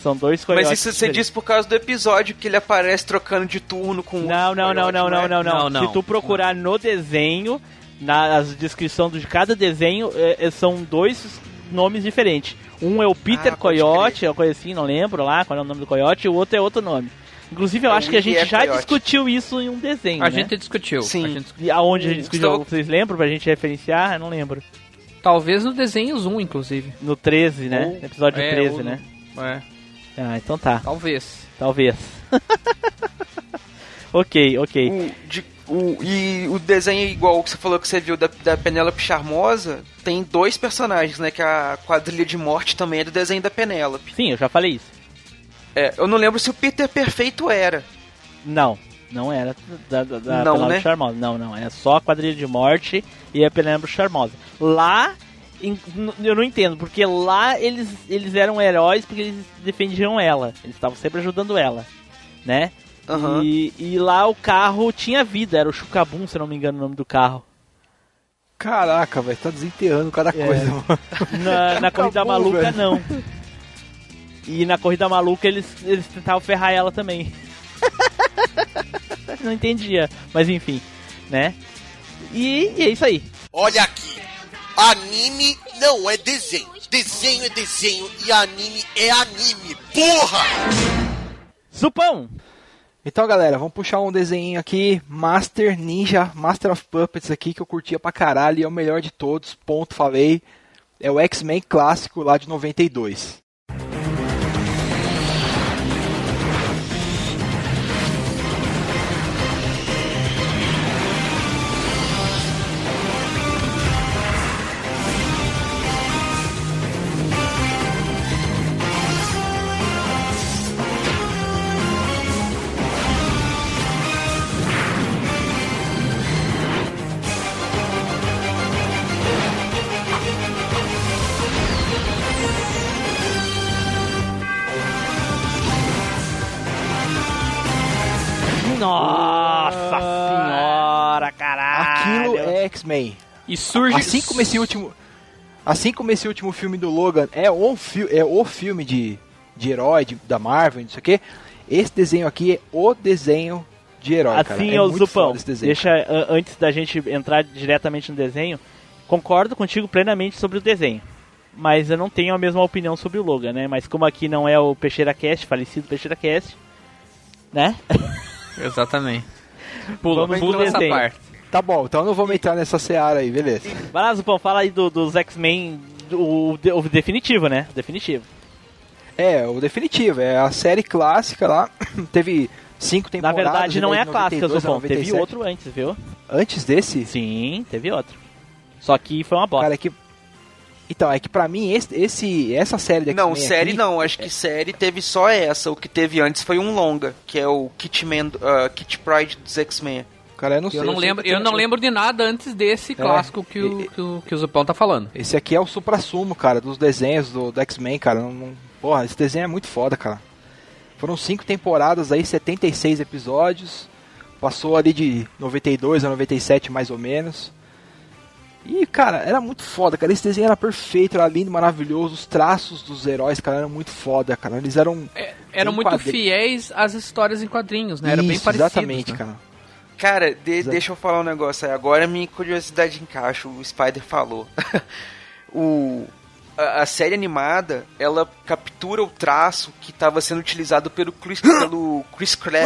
Speaker 1: São dois coiotes.
Speaker 2: Mas isso você
Speaker 1: diferentes.
Speaker 2: diz por causa do episódio que ele aparece trocando de turno com o
Speaker 1: Não,
Speaker 2: outro
Speaker 1: não, não,
Speaker 2: coiote,
Speaker 1: não, não, não, não,
Speaker 5: Não, não.
Speaker 1: Se tu procurar no desenho, na descrição de cada desenho, é, é, são dois nomes diferentes. Um é o Peter
Speaker 2: Ah,
Speaker 1: Coyote, é uma coisa assim, não lembro lá qual é o nome do coiote, e o outro é outro nome. Inclusive, eu
Speaker 2: É
Speaker 1: acho que a gente
Speaker 2: Willy
Speaker 1: já
Speaker 2: Coyote.
Speaker 1: discutiu isso em um desenho,
Speaker 5: A
Speaker 1: né?
Speaker 5: gente discutiu.
Speaker 2: Sim.
Speaker 5: a gente discutiu.
Speaker 1: E aonde a gente
Speaker 2: Hum,
Speaker 1: discutiu?
Speaker 2: estou-
Speaker 1: Vocês lembram pra gente referenciar? Eu não lembro.
Speaker 5: Talvez no desenho Zoom, inclusive.
Speaker 1: No 13, né?
Speaker 5: Ou-
Speaker 1: No episódio
Speaker 5: é,
Speaker 1: 13,
Speaker 5: ou
Speaker 1: né?
Speaker 5: É,
Speaker 1: Ah, então tá.
Speaker 5: talvez.
Speaker 1: Talvez. ok, ok.
Speaker 2: O, de- o- e o desenho igual que você falou que você viu da, da Penélope Charmosa, tem dois personagens, né? Que a quadrilha de morte também é do desenho da Penélope.
Speaker 1: Sim, eu já falei isso.
Speaker 2: É, eu não lembro se o Peter Perfeito era.
Speaker 1: Não, não era da, da, da
Speaker 2: Não,
Speaker 1: Penélope
Speaker 2: né?
Speaker 1: Charmosa. Não, não. É só a quadrilha de morte e a Penélope Charmosa. Lá, eu não entendo, porque lá eles, eles eram heróis porque eles defendiam ela. Eles estavam sempre ajudando ela, né?
Speaker 2: Aham.
Speaker 1: E, e lá o carro tinha vida, era o Chucabum, se não me engano o nome do carro.
Speaker 4: Caraca, velho, tá desenterrando cada coisa, mano.
Speaker 1: Na, na corrida maluca,
Speaker 4: velho.
Speaker 1: não. E na corrida maluca eles, eles tentavam ferrar ela também. não entendia, mas enfim, né? E, e é isso aí.
Speaker 7: Olha aqui. Anime não é desenho. Desenho é desenho e anime é anime. Porra!
Speaker 1: Supão!
Speaker 4: Então, galera, vamos puxar um desenho aqui, Master Ninja, Master of Puppets aqui, que eu curtia pra caralho e é o melhor de todos, ponto, falei. É o X-Men clássico lá de 92. X-Men.
Speaker 5: E surge.
Speaker 4: Assim como esse último, assim como esse último filme do Logan é o, fi é o filme de, de herói de- da Marvel, não sei o que, esse desenho aqui é o desenho de herói, cara.
Speaker 1: Assim,
Speaker 4: é
Speaker 1: ô
Speaker 4: muito
Speaker 1: Zupão,
Speaker 4: desenho.
Speaker 1: deixa antes da gente entrar diretamente no desenho, concordo contigo plenamente sobre o desenho. Mas eu não tenho a mesma opinião sobre o Logan, né? Mas como aqui não é o Peixeira Cast, falecido Peixeira Cast, né?
Speaker 5: Exatamente. Pula,
Speaker 1: Vamos
Speaker 5: pula
Speaker 1: pro
Speaker 5: essa
Speaker 1: desenho.
Speaker 5: parte.
Speaker 4: Tá bom, então eu não vou entrar nessa seara aí, beleza.
Speaker 1: Vai lá, Zupão, fala aí do- dos X-Men, o, o definitivo, né? Definitivo.
Speaker 4: É, o definitivo, é a série clássica lá. Teve cinco
Speaker 1: Na
Speaker 4: temporadas.
Speaker 1: verdade,
Speaker 4: e
Speaker 1: não é a
Speaker 4: de
Speaker 1: clássica,
Speaker 4: 92 a
Speaker 1: Zupão. Teve
Speaker 4: 97.
Speaker 1: outro antes, viu?
Speaker 4: Antes desse?
Speaker 1: Sim, teve outro. Só que foi uma bosta.
Speaker 4: Cara, é que. Então, é que pra mim, esse, esse- essa série de
Speaker 2: Não, série
Speaker 4: aqui-
Speaker 2: não. Acho que série teve só essa. O que teve antes foi um longa, que é o Kit, Man, ah, Kit Pride dos X-Men.
Speaker 4: Cara, eu não sei.
Speaker 5: Eu não
Speaker 4: sei
Speaker 5: lembro, eu não lembro de nada antes desse clássico que o, que o, que o Zupão tá falando.
Speaker 4: Esse aqui é o supra-sumo, cara, dos desenhos do, do X-Men, cara. Não, não- porra, esse desenho é muito foda, cara. Foram cinco temporadas aí, 76 episódios. Passou ali de 92 a 97, mais ou menos. E, cara, era muito foda, cara. Esse desenho era perfeito, era lindo, maravilhoso. Os traços dos heróis, cara, eram muito foda, cara. Eles eram.
Speaker 5: Eram
Speaker 4: bem
Speaker 5: muito fiéis às histórias em quadrinhos, né? Era bem
Speaker 4: Isso,
Speaker 5: parecidos.
Speaker 4: Exatamente,
Speaker 5: né?
Speaker 4: cara.
Speaker 2: Cara, de- deixa eu falar um negócio aí. Agora minha curiosidade encaixa, o Spider falou. o, a, a série animada, ela captura o traço que estava sendo utilizado pelo Chris, pelo Chris, Cla-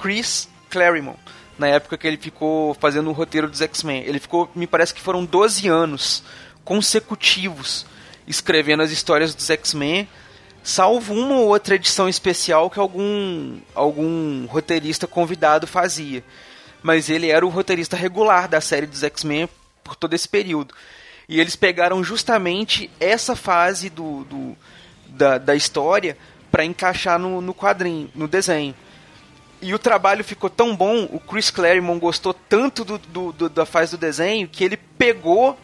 Speaker 2: Chris Claremont. Na época que ele ficou fazendo o roteiro dos X-Men. Ele ficou, me parece que foram 12 anos consecutivos escrevendo as histórias dos X-Men salvo uma ou outra edição especial que algum algum roteirista convidado fazia. Mas ele era o roteirista regular da série dos X-Men por todo esse período. E eles pegaram justamente essa fase do, do- da, da história para encaixar no, no quadrinho, no desenho. E o trabalho ficou tão bom, o Chris Claremont gostou tanto do, do- do- da fase do desenho que ele pegou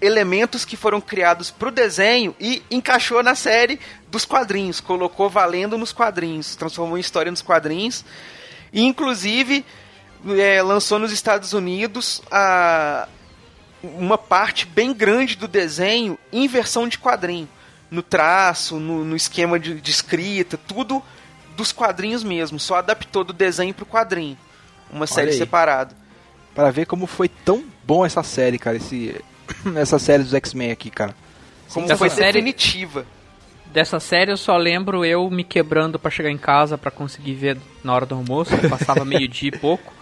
Speaker 2: elementos que foram criados pro desenho e encaixou na série dos quadrinhos, colocou valendo nos quadrinhos, transformou em história nos quadrinhos. E inclusive é, lançou nos Estados Unidos a uma parte bem grande do desenho em versão de quadrinho. No traço, no, no esquema de, de escrita, tudo dos quadrinhos mesmo. Só adaptou do desenho pro quadrinho. Uma série
Speaker 4: aí.
Speaker 2: separada.
Speaker 4: Pra ver como foi tão bom essa série, cara. Esse, essa série dos X-Men aqui, cara.
Speaker 2: Como
Speaker 5: Essa
Speaker 2: foi
Speaker 5: série-
Speaker 2: definitiva.
Speaker 5: Dessa série eu só lembro eu me quebrando pra chegar em casa pra conseguir ver na hora do almoço. Passava meio-dia e pouco.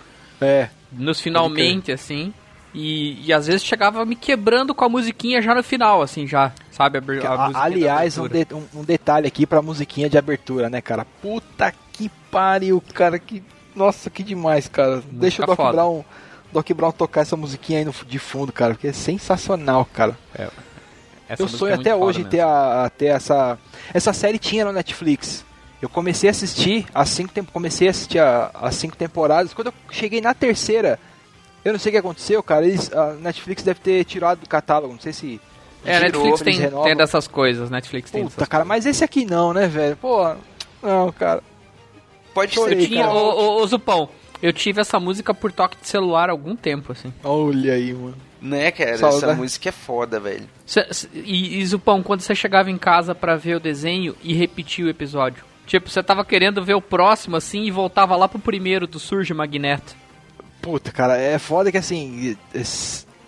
Speaker 4: É.
Speaker 5: Nos finalmente, assim. E, e às vezes chegava me quebrando com a musiquinha já no final, assim, já. Sabe? A, a,
Speaker 4: A- aliás, um, de- um- um detalhe aqui pra musiquinha de abertura, né, cara? Puta que pariu, cara. Que... Nossa, que demais, cara. Deixa o Doc
Speaker 5: foda.
Speaker 4: Brown, Doc Brown tocar essa musiquinha aí no, de fundo, cara, porque é sensacional, cara.
Speaker 5: Essa
Speaker 4: Eu
Speaker 5: música
Speaker 4: sonho
Speaker 5: é
Speaker 4: até hoje ter, a, ter essa. Essa série tinha no Netflix. Eu comecei a assistir as cinco comecei a assistir a- as cinco temporadas. Quando eu cheguei na terceira, eu não sei o que aconteceu, cara. Eles, a Netflix deve ter tirado do catálogo. Não sei se.
Speaker 5: É, a Netflix tem,
Speaker 4: renovam.
Speaker 5: tem dessas coisas, Netflix tem
Speaker 4: Puta, cara, mas esse aqui não, né, velho? Pô, não, cara.
Speaker 2: Pode
Speaker 4: Chorei,
Speaker 5: Eu tinha,
Speaker 4: cara.
Speaker 5: ô, ô, ô, Zupão, eu tive essa música por toque de celular há algum tempo, assim.
Speaker 4: Olha aí, mano.
Speaker 2: Né, cara?
Speaker 4: Saudade.
Speaker 2: Essa música é foda, velho.
Speaker 5: E, e, Zupão, quando você chegava em casa pra ver o desenho e repetir o episódio? Tipo, você tava querendo ver o próximo, assim, e voltava lá pro primeiro do Surge Magneto.
Speaker 4: Puta, cara, é foda que assim.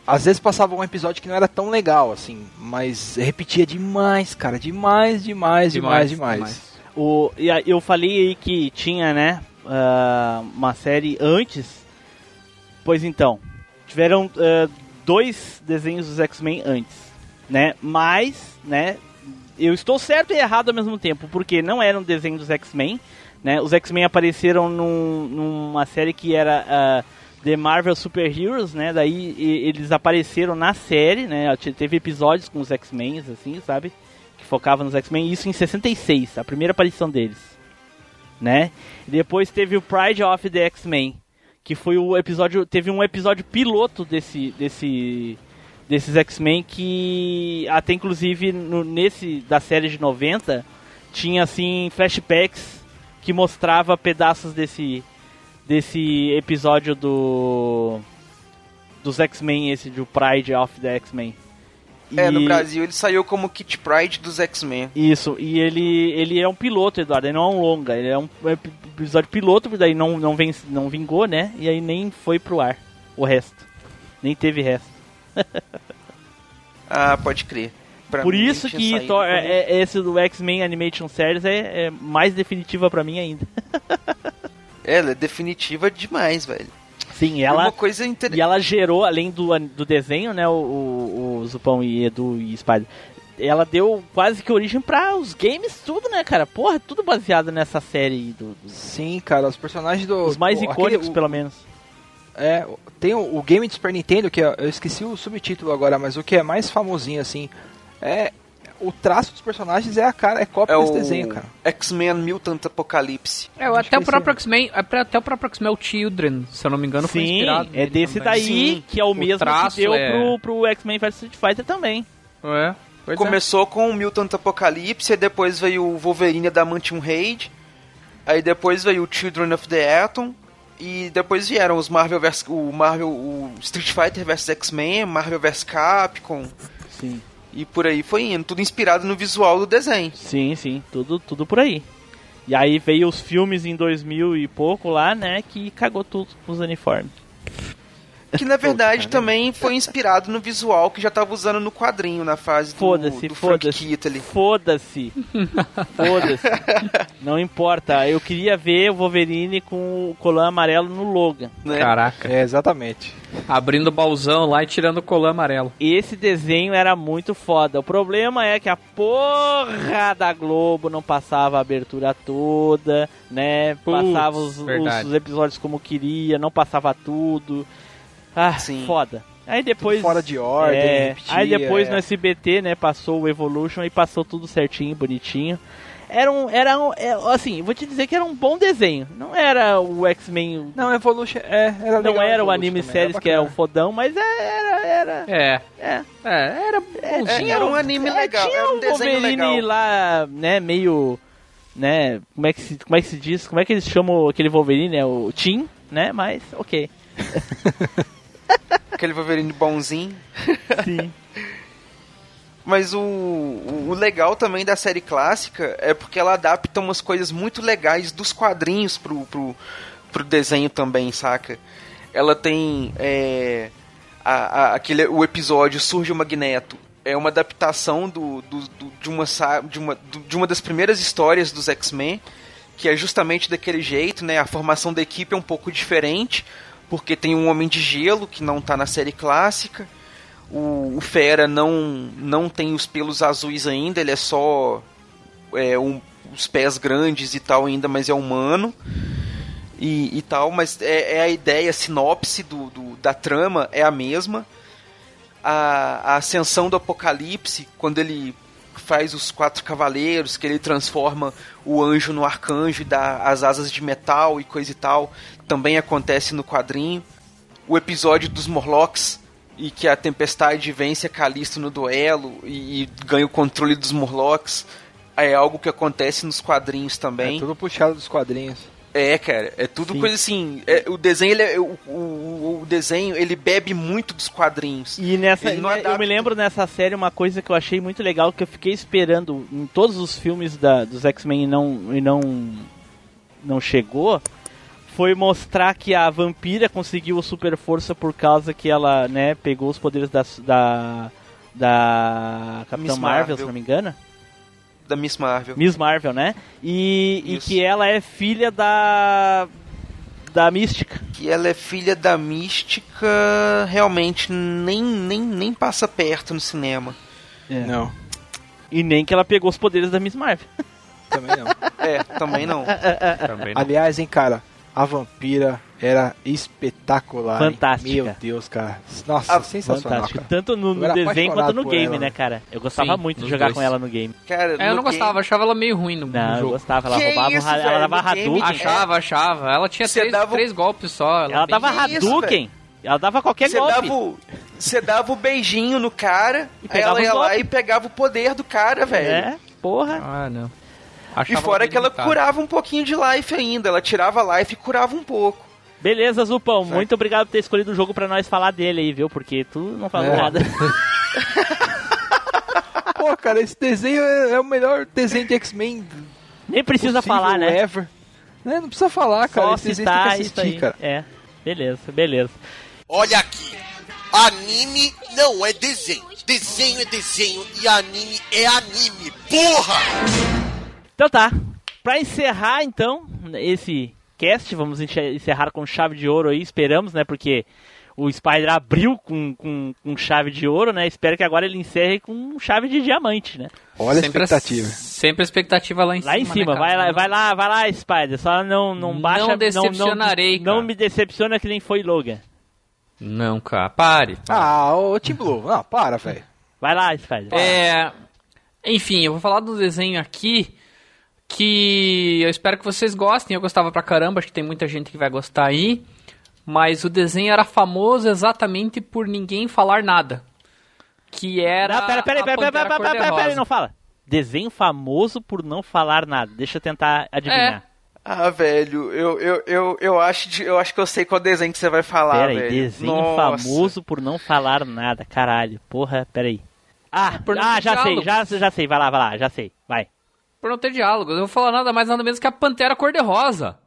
Speaker 4: Às vezes passava um episódio que não era tão legal, assim, mas repetia demais, cara. Demais, demais, demais, demais.
Speaker 1: O, e eu falei aí que tinha, né, ah, uma série antes. Pois então, tiveram ah, dois desenhos dos X-Men antes, né? Mas, né, eu estou certo e errado ao mesmo tempo, porque não era um desenho dos X-Men, né? Os X-Men apareceram num- numa série que era ah, The Marvel Super Heroes, né? Daí e- eles apareceram na série, né? Te- Teve episódios com os X-Men, assim, sabe? Que focava nos X-Men, isso em 66, a primeira aparição deles, né? Depois teve o Pride of the X-Men, que foi o episódio, teve um episódio piloto desse desse desses X-Men que até inclusive no, nesse da série de 90 tinha assim flashbacks que mostrava pedaços desse desse episódio do dos X-Men esse do Pride of the X-Men.
Speaker 2: É, no Brasil ele saiu como Kit Pride dos X-Men.
Speaker 1: isso, e ele, ele é um piloto, Eduardo, ele não é um longa, ele é um ep- episódio piloto, daí não, não, vem, não vingou, né? E aí nem foi pro ar o resto. Nem teve resto.
Speaker 2: Ah, pode crer. Pra
Speaker 1: Por
Speaker 2: mim,
Speaker 1: isso que
Speaker 2: como-
Speaker 1: é, é- esse do X-Men Animation Series é, é mais definitiva pra mim ainda.
Speaker 2: Ela é definitiva demais, velho.
Speaker 1: Sim, ela.
Speaker 2: Uma coisa inter...
Speaker 1: E ela gerou, além do, do desenho, né, o, o, o Zupão e Edu e Spider, ela deu quase que origem para os games tudo, né, cara? Porra, tudo baseado nessa série do, do-
Speaker 4: Sim, cara, os personagens do.
Speaker 1: os mais icônicos,
Speaker 4: aquele- o-
Speaker 1: pelo menos.
Speaker 4: É, tem o, o game de Super Nintendo, que é- eu esqueci o subtítulo agora, mas o que é mais famosinho, assim, é. O traço dos personagens é a cara, é cópia
Speaker 2: É
Speaker 4: desse desenho, cara.
Speaker 2: X-Men Mutant Apocalipse.
Speaker 5: É, o- até o próprio X-Men, até o próprio X-Men Children, se eu não me engano, foi
Speaker 1: Sim,
Speaker 5: inspirado.
Speaker 1: é desse
Speaker 5: também.
Speaker 1: daí
Speaker 2: Sim,
Speaker 1: que é o,
Speaker 5: o
Speaker 1: mesmo que
Speaker 5: traço
Speaker 1: deu
Speaker 5: é-
Speaker 1: pro, pro X-Men vs Street Fighter também.
Speaker 5: É, pois é.
Speaker 2: Começou com o Mutant Apocalipse, aí depois veio o Wolverine da Mantium Raid, aí depois veio o Children of the Atom, e depois vieram os Marvel vs, o Marvel, o Street Fighter vs X-Men, Marvel vs Capcom,
Speaker 1: Sim.
Speaker 2: e por aí foi indo, tudo inspirado no visual do desenho.
Speaker 1: Sim, sim, tudo, tudo por aí. E aí veio os filmes em 2000 e pouco lá, né, que cagou tudo com os uniformes.
Speaker 2: Que na verdade também foi inspirado no visual que já tava usando no quadrinho, na fase do,
Speaker 1: Foda-se,
Speaker 2: do Frank
Speaker 1: foda-se. Foda-se. Foda-se. Não importa. Eu queria ver o Wolverine com o colã amarelo no Logan.
Speaker 2: Né?
Speaker 5: Caraca.
Speaker 4: É, exatamente.
Speaker 5: Abrindo o baúzão lá e tirando o colã amarelo.
Speaker 1: Esse desenho era muito foda. O problema é que a porra da Globo não passava a abertura toda, né?
Speaker 5: Putz,
Speaker 1: passava os, os episódios como queria, não passava tudo. Ah,
Speaker 2: Sim.
Speaker 1: foda. Aí depois.
Speaker 4: Tudo fora de ordem,
Speaker 1: é,
Speaker 4: repetia,
Speaker 1: aí depois
Speaker 4: é.
Speaker 1: no SBT, né, passou o Evolution e passou tudo certinho, bonitinho. Era um, era um, é, assim, vou te dizer que era um bom desenho. Não era o X-Men,
Speaker 4: Não, Evolution, é, era
Speaker 1: não
Speaker 4: legal,
Speaker 1: era o anime
Speaker 4: também,
Speaker 1: séries que era o fodão, mas era, era,
Speaker 5: É,
Speaker 1: é.
Speaker 5: é, era
Speaker 2: É,
Speaker 5: bonzinho.
Speaker 2: era um anime
Speaker 1: É,
Speaker 2: legal,
Speaker 1: tinha
Speaker 2: era um
Speaker 1: um Wolverine lá, né, meio, né, como é que se, como é que se diz, como é que eles chamam aquele Wolverine, é o Tim, né, mas, ok.
Speaker 2: Aquele Wolverine bonzinho.
Speaker 1: Sim.
Speaker 2: Mas o, o, legal também da série clássica é porque ela adapta umas coisas muito legais dos quadrinhos pro, pro, pro desenho também, saca? Ela tem é, a, a- aquele, o episódio Surge o Magneto. É uma adaptação do, do, do- de, uma, de, uma, de uma das primeiras histórias dos X-Men, que é justamente daquele jeito, né? A formação da equipe é um pouco diferente, porque tem um Homem de Gelo, que não tá na série clássica. O, o Fera não, não tem os pelos azuis ainda, ele é só é, um- os pés grandes e tal ainda, mas é humano. E, e tal, mas é, é a ideia, a sinopse do, do- da trama é a mesma. A, a ascensão do Apocalipse, quando ele faz os quatro cavaleiros, que ele transforma o anjo no arcanjo e dá as asas de metal e coisa e tal, também acontece no quadrinho. O episódio dos Morlocks, e que a Tempestade vence a Calisto no duelo e, e ganha o controle dos Morlocks, é algo que acontece nos quadrinhos também.
Speaker 4: É tudo puxado dos quadrinhos.
Speaker 2: É, cara, é tudo
Speaker 1: Sim.
Speaker 2: coisa assim. é, o desenho, ele é- o, o- o desenho, ele bebe muito dos quadrinhos.
Speaker 1: E nessa,
Speaker 2: Ele não
Speaker 1: né, eu me lembro nessa série uma coisa que eu achei muito legal que eu fiquei esperando em todos os filmes da, dos X-Men e não e não não chegou, foi mostrar que a vampira conseguiu a super força por causa que ela, né, pegou os poderes da da da Capitã Marvel,
Speaker 2: Marvel.
Speaker 1: se não me engano.
Speaker 2: Da Miss Marvel.
Speaker 1: Miss Marvel, né? E, e que ela é filha da da Mística.
Speaker 2: Que ela é filha da mística, realmente nem, nem, nem passa perto no cinema.
Speaker 4: Não,
Speaker 1: E nem que ela pegou os poderes da Miss Marvel.
Speaker 4: também não.
Speaker 2: É, também não.
Speaker 5: Também não.
Speaker 4: Aliás, hein, cara, a vampira era espetacular. hein?
Speaker 1: Fantástica.
Speaker 4: Meu Deus, cara. Nossa,
Speaker 2: Ah,
Speaker 4: sensacional,
Speaker 1: Fantástico.
Speaker 4: cara.
Speaker 1: Tanto no, no desenho quanto no game,
Speaker 4: ela,
Speaker 1: né,
Speaker 4: né?
Speaker 1: cara? Eu gostava
Speaker 5: Sim,
Speaker 1: muito de jogar
Speaker 5: dois.
Speaker 1: com ela no game.
Speaker 2: Cara,
Speaker 5: É, eu não gostava,
Speaker 2: game-
Speaker 5: achava ela meio ruim no, no
Speaker 1: Não, eu
Speaker 5: jogo.
Speaker 1: gostava. Ela
Speaker 2: Que
Speaker 1: roubava,
Speaker 2: isso,
Speaker 1: ela dava Hadouken.
Speaker 5: Achava, achava. Ela tinha três,
Speaker 2: dava
Speaker 5: três golpes só. Ela,
Speaker 1: Ela
Speaker 5: bem-
Speaker 1: dava Hadouken. Ela dava qualquer
Speaker 2: Você
Speaker 1: golpe.
Speaker 2: dava, o- você dava o beijinho no cara,
Speaker 1: E
Speaker 2: aí ela ia lá e pegava o poder do cara, velho.
Speaker 1: É, porra.
Speaker 5: Ah, não.
Speaker 2: E
Speaker 5: Achava
Speaker 2: fora
Speaker 5: bem
Speaker 2: que ela
Speaker 5: limitado.
Speaker 2: curava um pouquinho de life ainda. Ela tirava life e curava um pouco.
Speaker 1: Beleza, Zupão. Muito obrigado por ter escolhido o jogo pra nós falar dele aí, viu? Porque tu não falou
Speaker 4: É.
Speaker 1: nada.
Speaker 4: Pô, cara, esse desenho é, é o melhor desenho de X-Men
Speaker 1: Nem precisa
Speaker 4: possível
Speaker 1: falar, né?
Speaker 4: ever. Né, Não precisa falar, cara.
Speaker 1: Só
Speaker 4: esse desenho tem que assistir,
Speaker 1: aí.
Speaker 4: cara.
Speaker 1: É, beleza, beleza.
Speaker 7: Olha aqui. Anime não é desenho. Desenho é desenho e anime é anime. Porra!
Speaker 1: Então tá. Pra encerrar, então, esse cast, vamos encerrar com chave de ouro aí, esperamos, né? Porque o Spider abriu com, com, com chave de ouro, né? Espero que agora ele encerre com chave de diamante, né?
Speaker 4: Olha a
Speaker 5: Sempre a-
Speaker 4: expectativa.
Speaker 5: Sempre a expectativa lá em
Speaker 1: Lá
Speaker 5: cima.
Speaker 1: em cima,
Speaker 5: né,
Speaker 1: vai lá, vai lá, vai lá, Spider. Só não, não
Speaker 5: Não
Speaker 1: baixa. não-
Speaker 5: decepcionarei,
Speaker 1: Não, não,
Speaker 5: cara.
Speaker 1: me decepciona que nem foi Logan.
Speaker 5: Não, cara, pare.
Speaker 4: Ah, ô Tim Blue. Não, para, velho.
Speaker 1: Vai lá, Spider.
Speaker 5: É, enfim, eu vou falar do desenho aqui que eu espero que vocês gostem. Eu gostava pra caramba, acho que tem muita gente que vai gostar aí. Mas o desenho era famoso exatamente por ninguém falar nada. Que era.
Speaker 1: Não, pera, pera,
Speaker 5: a
Speaker 1: pera, pera, pera, pera, pera, pera, não fala. Desenho famoso por não falar nada. Deixa eu tentar adivinhar.
Speaker 2: Ah, velho, eu, eu, eu, eu, acho de- eu acho que eu sei qual desenho que você vai falar,
Speaker 1: Pera aí,
Speaker 2: velho.
Speaker 1: desenho
Speaker 2: Nossa.
Speaker 1: famoso por não falar nada, caralho. Porra, pera aí. Ah,
Speaker 5: Por não
Speaker 1: ah já sei, já, já sei, vai lá, vai lá, já sei, vai.
Speaker 5: Por não ter diálogos. Eu vou falar nada mais nada menos que a Pantera Cor-de-Rosa.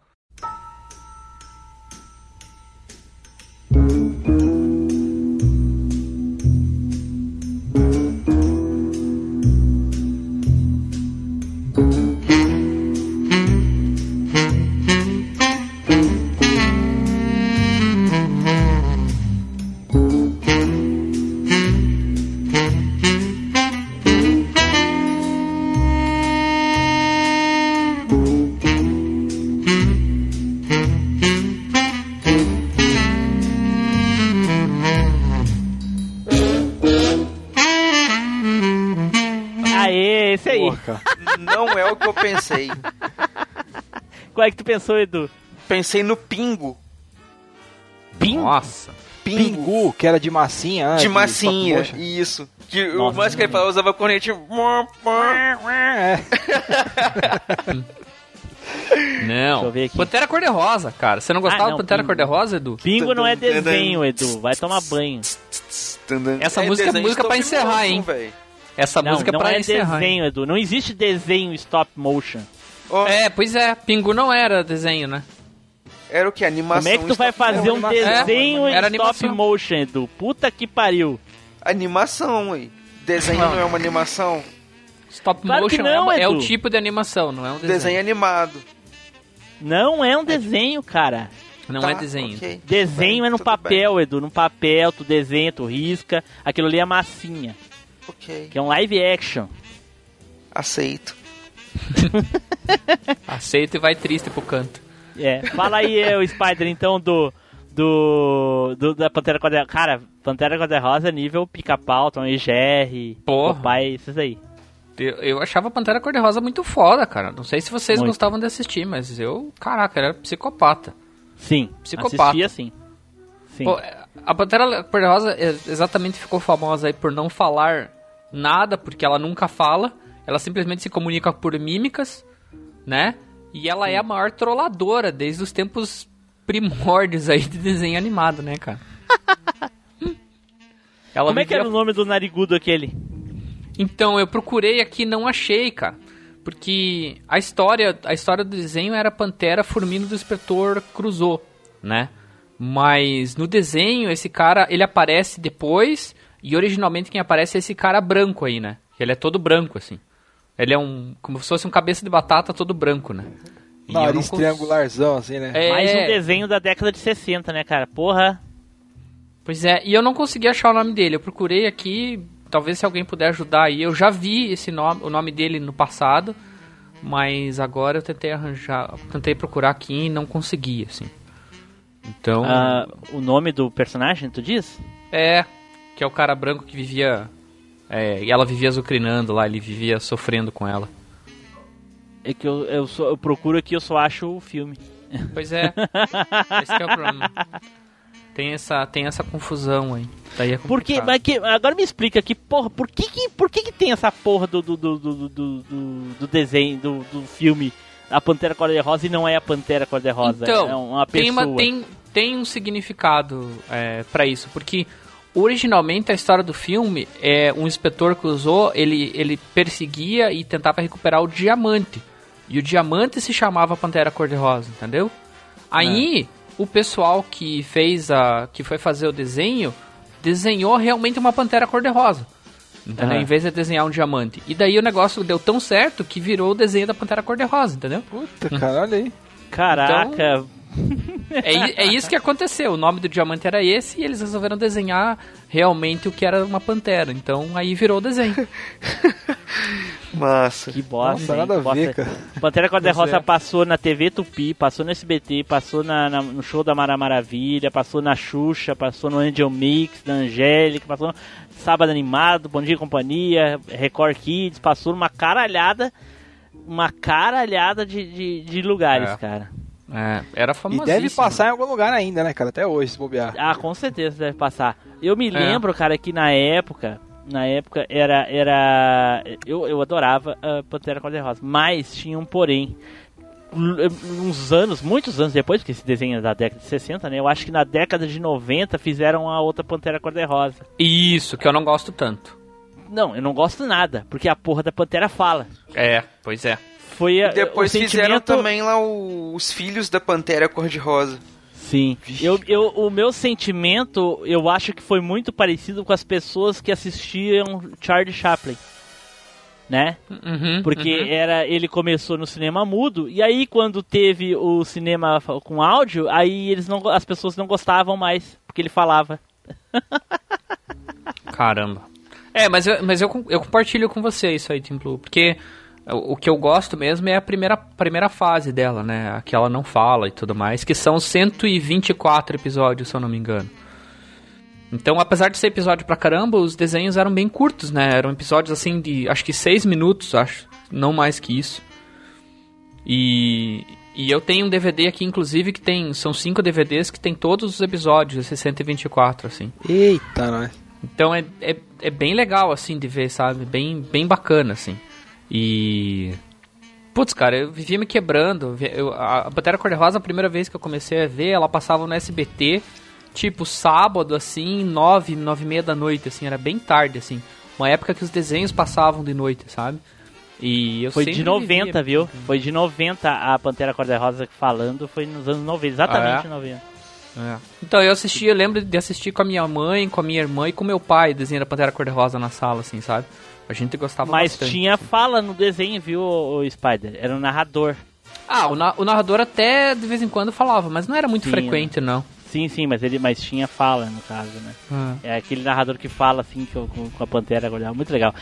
Speaker 4: Cara.
Speaker 2: Não é o que eu pensei.
Speaker 1: Qual é que tu pensou, Edu?
Speaker 2: Pensei no Pingo.
Speaker 1: Bingo?
Speaker 5: Nossa.
Speaker 2: Pingo.
Speaker 4: Pingu, que era de massinha. né,
Speaker 2: De massinha, isso. Que o mais que ele falava usava cornete.
Speaker 4: É.
Speaker 5: Não. Pantera Cor-de-Rosa, cara. Você não gostava
Speaker 1: Ah, não,
Speaker 5: de Pantera
Speaker 1: Pingo.
Speaker 5: Cor-de-Rosa, Edu?
Speaker 1: Bingo não é desenho. Edu. Vai tomar banho.
Speaker 5: Essa música é música pra encerrar, hein?
Speaker 2: velho.
Speaker 5: Essa
Speaker 1: Não,
Speaker 5: música é
Speaker 1: não
Speaker 5: pra
Speaker 1: é
Speaker 5: encerrar.
Speaker 1: desenho, Edu. Não existe desenho stop motion.
Speaker 2: Ó,
Speaker 5: É, pois é. Pingu não era desenho, né?
Speaker 2: Era o que? Animação.
Speaker 1: Como é que tu vai fazer um desenho
Speaker 5: Era
Speaker 1: em stop
Speaker 5: animação.
Speaker 1: motion, Edu? Puta que pariu.
Speaker 2: Animação, ué. Desenho não é uma animação.
Speaker 5: Stop
Speaker 1: Claro
Speaker 5: motion
Speaker 1: não,
Speaker 5: é, é o tipo de animação, não é um desenho.
Speaker 2: Desenho animado.
Speaker 1: Não é um desenho, cara.
Speaker 5: Não
Speaker 2: Tá,
Speaker 5: é desenho.
Speaker 2: ok.
Speaker 1: Desenho
Speaker 2: Bem,
Speaker 1: é no papel, Edu. No papel, tu desenha, tu risca. Aquilo ali é massinha,
Speaker 2: bem. Ok,
Speaker 1: que é um live action.
Speaker 2: aceito.
Speaker 5: Aceita e vai triste pro canto.
Speaker 1: É. Fala aí, o Spider, então, do. Do, do da Pantera Cor-de-Rosa. Cara, Pantera Cor-de-Rosa nível pica-pau, Tom e Jerry. Papai, esses aí.
Speaker 5: Eu, eu achava Pantera Cor-de-Rosa muito foda, cara. Não sei se vocês
Speaker 1: Muito.
Speaker 5: gostavam de assistir, mas eu, caraca, era psicopata.
Speaker 1: Sim,
Speaker 5: Psicopata.
Speaker 1: assistia sim. Sim.
Speaker 5: Pô, a Pantera Cor-de-Rosa é- exatamente ficou famosa aí por não falar nada, porque ela nunca fala. Ela simplesmente se comunica por mímicas, né? E ela é a maior trolladora desde os tempos primórdios aí de desenho animado, né, cara? ela
Speaker 1: Como é que era o nome do narigudo aquele?
Speaker 5: Então, eu procurei aqui e não achei, cara. Porque a história, a história do desenho era Pantera Formindo do Inspetor Cruzou, né? Mas no desenho, esse cara, ele aparece depois, e originalmente quem aparece é esse cara branco aí, né? Ele é todo branco, assim. Ele é um, como se fosse um cabeça de batata todo branco, né? E
Speaker 4: Nariz
Speaker 5: cons-
Speaker 4: triangularzão, assim, né?
Speaker 5: É,
Speaker 1: Mais um desenho da década de 60, né, cara? Porra.
Speaker 5: Pois é, e eu não consegui achar o nome dele. Eu procurei aqui, talvez se alguém puder ajudar aí. Eu já vi esse nome, o nome dele no passado, mas agora eu tentei arranjar, tentei procurar aqui e não consegui, assim. Então,
Speaker 1: Ah, o nome do personagem, tu diz?
Speaker 5: é que é o cara branco que vivia é, e ela vivia azucrinando lá, ele vivia sofrendo com ela.
Speaker 1: É que eu, eu, só- eu procuro aqui, eu só acho o filme.
Speaker 5: Pois é. Esse que é o problema. Tem essa, tem essa confusão aí. Daí é
Speaker 1: Por que,
Speaker 5: complicado.
Speaker 1: mas que, agora me explica aqui, porra, por que que, por que, que tem essa porra do, do, do, do, do, do- do desenho, do, do filme A Pantera Cor-de-Rosa e não é a Pantera Cor-de-Rosa?
Speaker 5: Então,
Speaker 1: é uma
Speaker 5: tem,
Speaker 1: pessoa.
Speaker 5: uma, tem, tem um significado é, para isso, porque originalmente a história do filme é um inspetor cruzou, ele, ele perseguia e tentava recuperar o diamante. E o diamante se chamava Pantera Cor-de-Rosa, entendeu? Aí o pessoal que fez a. que foi fazer o desenho desenhou realmente uma Pantera Cor-de-Rosa. Entendeu?
Speaker 1: Aham.
Speaker 5: Em vez de desenhar um diamante. E daí o negócio deu tão certo que virou o desenho da Pantera Cor-de-Rosa, entendeu?
Speaker 4: Puta, cara, olha aí.
Speaker 1: Caraca,
Speaker 5: É, i- é isso que aconteceu. O nome do diamante era esse e eles resolveram desenhar realmente o que era uma pantera. Então aí virou o desenho.
Speaker 2: Massa.
Speaker 1: Que bosta.
Speaker 4: Nossa,
Speaker 1: hein?
Speaker 4: nada a
Speaker 1: Bosta.
Speaker 4: ver, cara.
Speaker 1: Pantera Cor-de-Rosa
Speaker 5: é.
Speaker 1: passou na TV Tupi, passou no SBT, passou na- na- no show da Mara Maravilha, passou na Xuxa, passou no Angel Mix, da Angélica, passou no Sábado Animado, Bom Dia e Companhia, Record Kids, passou numa caralhada, uma caralhada de, de, de lugares,
Speaker 5: É.
Speaker 1: cara.
Speaker 5: É, era
Speaker 4: E
Speaker 5: famosíssimo.
Speaker 4: deve passar em algum lugar ainda, né, cara? Até hoje, se bobear.
Speaker 1: Ah, com certeza deve passar. Eu me
Speaker 5: É.
Speaker 1: lembro, cara, que na época, na época era era eu, eu adorava a Pantera Cor-de-Rosa, mas tinha um porém. L- Uns anos, muitos anos depois, porque esse desenho é da década de 60, né? Eu acho que na década de 90 fizeram a outra Pantera Cor-de-Rosa.
Speaker 5: Isso, que eu não gosto tanto.
Speaker 1: Não, eu não gosto nada, porque a porra da Pantera fala.
Speaker 5: É, pois é.
Speaker 1: Foi a,
Speaker 2: E depois
Speaker 1: o
Speaker 2: fizeram
Speaker 1: sentimento-
Speaker 2: também lá o- os filhos da Pantera Cor-de-Rosa.
Speaker 1: Sim. Eu, eu, o meu sentimento, eu acho que foi muito parecido com as pessoas que assistiam Charlie Chaplin. Né?
Speaker 5: Uhum,
Speaker 1: Porque
Speaker 5: uhum.
Speaker 1: era ele começou no cinema mudo e aí quando teve o cinema com áudio, aí eles não as pessoas não gostavam mais porque ele falava.
Speaker 5: Caramba. É, mas eu, mas eu, eu compartilho com você isso aí, Tim Blue, porque o, o que eu gosto mesmo é a primeira, primeira fase dela, né? A que ela não fala e tudo mais, que são 124 episódios, se eu não me engano. Então, apesar de ser episódio pra caramba, os desenhos eram bem curtos, né? Eram episódios assim de acho que 6 minutos, acho, não mais que isso. E, e eu tenho um DVD aqui, inclusive, que tem. São cinco DVDs que tem todos os episódios, esses 124, assim.
Speaker 4: Eita, nós.
Speaker 5: Então é, é, é bem legal, assim, de ver, sabe? Bem, bem bacana, assim. E. Putz, cara, eu vivia me quebrando. Eu- a a Pantera Cor-de-Rosa, a primeira vez que eu comecei a ver, ela passava no SBT, tipo, sábado, assim, nove, nove e meia da noite, assim, era bem tarde, assim. Uma época que os desenhos passavam de noite, sabe? E eu
Speaker 1: Foi de 90,
Speaker 5: vivia-
Speaker 1: viu? Foi de 90 a Pantera Cor-de-Rosa falando, foi nos anos 90, exatamente
Speaker 5: Ah, é?
Speaker 1: 90.
Speaker 5: É. Então eu assisti, eu lembro de assistir com a minha mãe, com a minha irmã e com meu pai, desenho da Pantera Cor-de-Rosa na sala, assim, sabe? A gente gostava
Speaker 1: Mas
Speaker 5: bastante.
Speaker 1: tinha fala no desenho, viu, o, o Spider? Era um narrador.
Speaker 5: Ah, o, na- o narrador até de vez em quando falava, mas não era muito
Speaker 1: Tinha.
Speaker 5: frequente, não.
Speaker 1: Sim, sim, mas ele mas tinha fala no caso, né?
Speaker 5: Ah.
Speaker 1: É aquele narrador que fala assim que eu- com, com a Pantera agora, muito legal.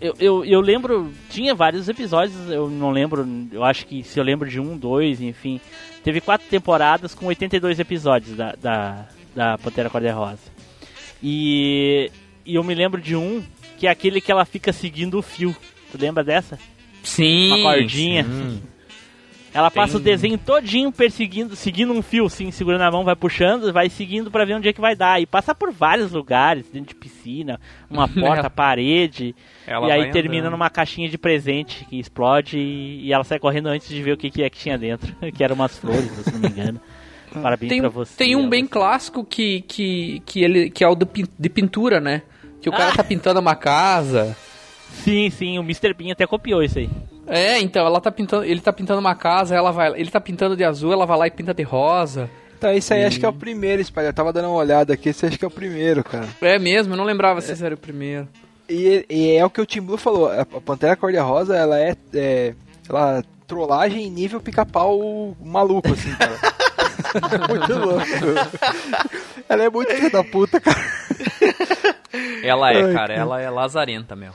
Speaker 1: Eu, eu, eu lembro, tinha vários episódios, eu não lembro, eu acho que se eu lembro de um, dois, enfim. Teve quatro temporadas com 82 episódios da, da, da Pantera Cor-de-Rosa. E, e eu me lembro de um que é aquele que ela fica seguindo o fio. Tu lembra dessa?
Speaker 5: Sim.
Speaker 1: Uma cordinha.
Speaker 5: sim.
Speaker 1: Ela passa
Speaker 5: Tem-
Speaker 1: o desenho todinho perseguindo, seguindo um fio, assim, segurando a mão, vai puxando, vai seguindo pra ver onde é que vai dar. E passa por vários lugares, dentro de piscina, uma porta, parede.
Speaker 5: Ela
Speaker 1: e aí termina
Speaker 5: andando.
Speaker 1: numa caixinha de presente que explode e, e ela sai correndo antes de ver o que, que é que tinha dentro. que eram umas flores, se não me engano. Parabéns
Speaker 5: Tem,
Speaker 1: pra você.
Speaker 5: tem um bem clássico que, que, que, ele, que é o de, pin- de pintura, né? Que o cara tá pintando uma casa.
Speaker 1: Sim, sim, o Mr. Bean até copiou isso aí.
Speaker 5: É, então, ela tá pintando, ele tá pintando uma casa, ela vai, ele tá pintando de azul, ela vai lá e pinta de rosa.
Speaker 4: Então, esse aí acho que é o primeiro, Spider. Eu tava dando uma olhada aqui, esse acho que é o primeiro, cara.
Speaker 5: É mesmo, eu não lembrava se esse era o primeiro.
Speaker 4: E, e é o que o Tim Blue falou, a Pantera Cor-de-Rosa, ela é, é ela trollagem em nível pica-pau maluco, assim, cara. muito louco. ela é muito filha da puta, cara.
Speaker 5: Ela é,
Speaker 4: Ai,
Speaker 5: cara,
Speaker 4: cara.
Speaker 5: ela é lazarenta, meu.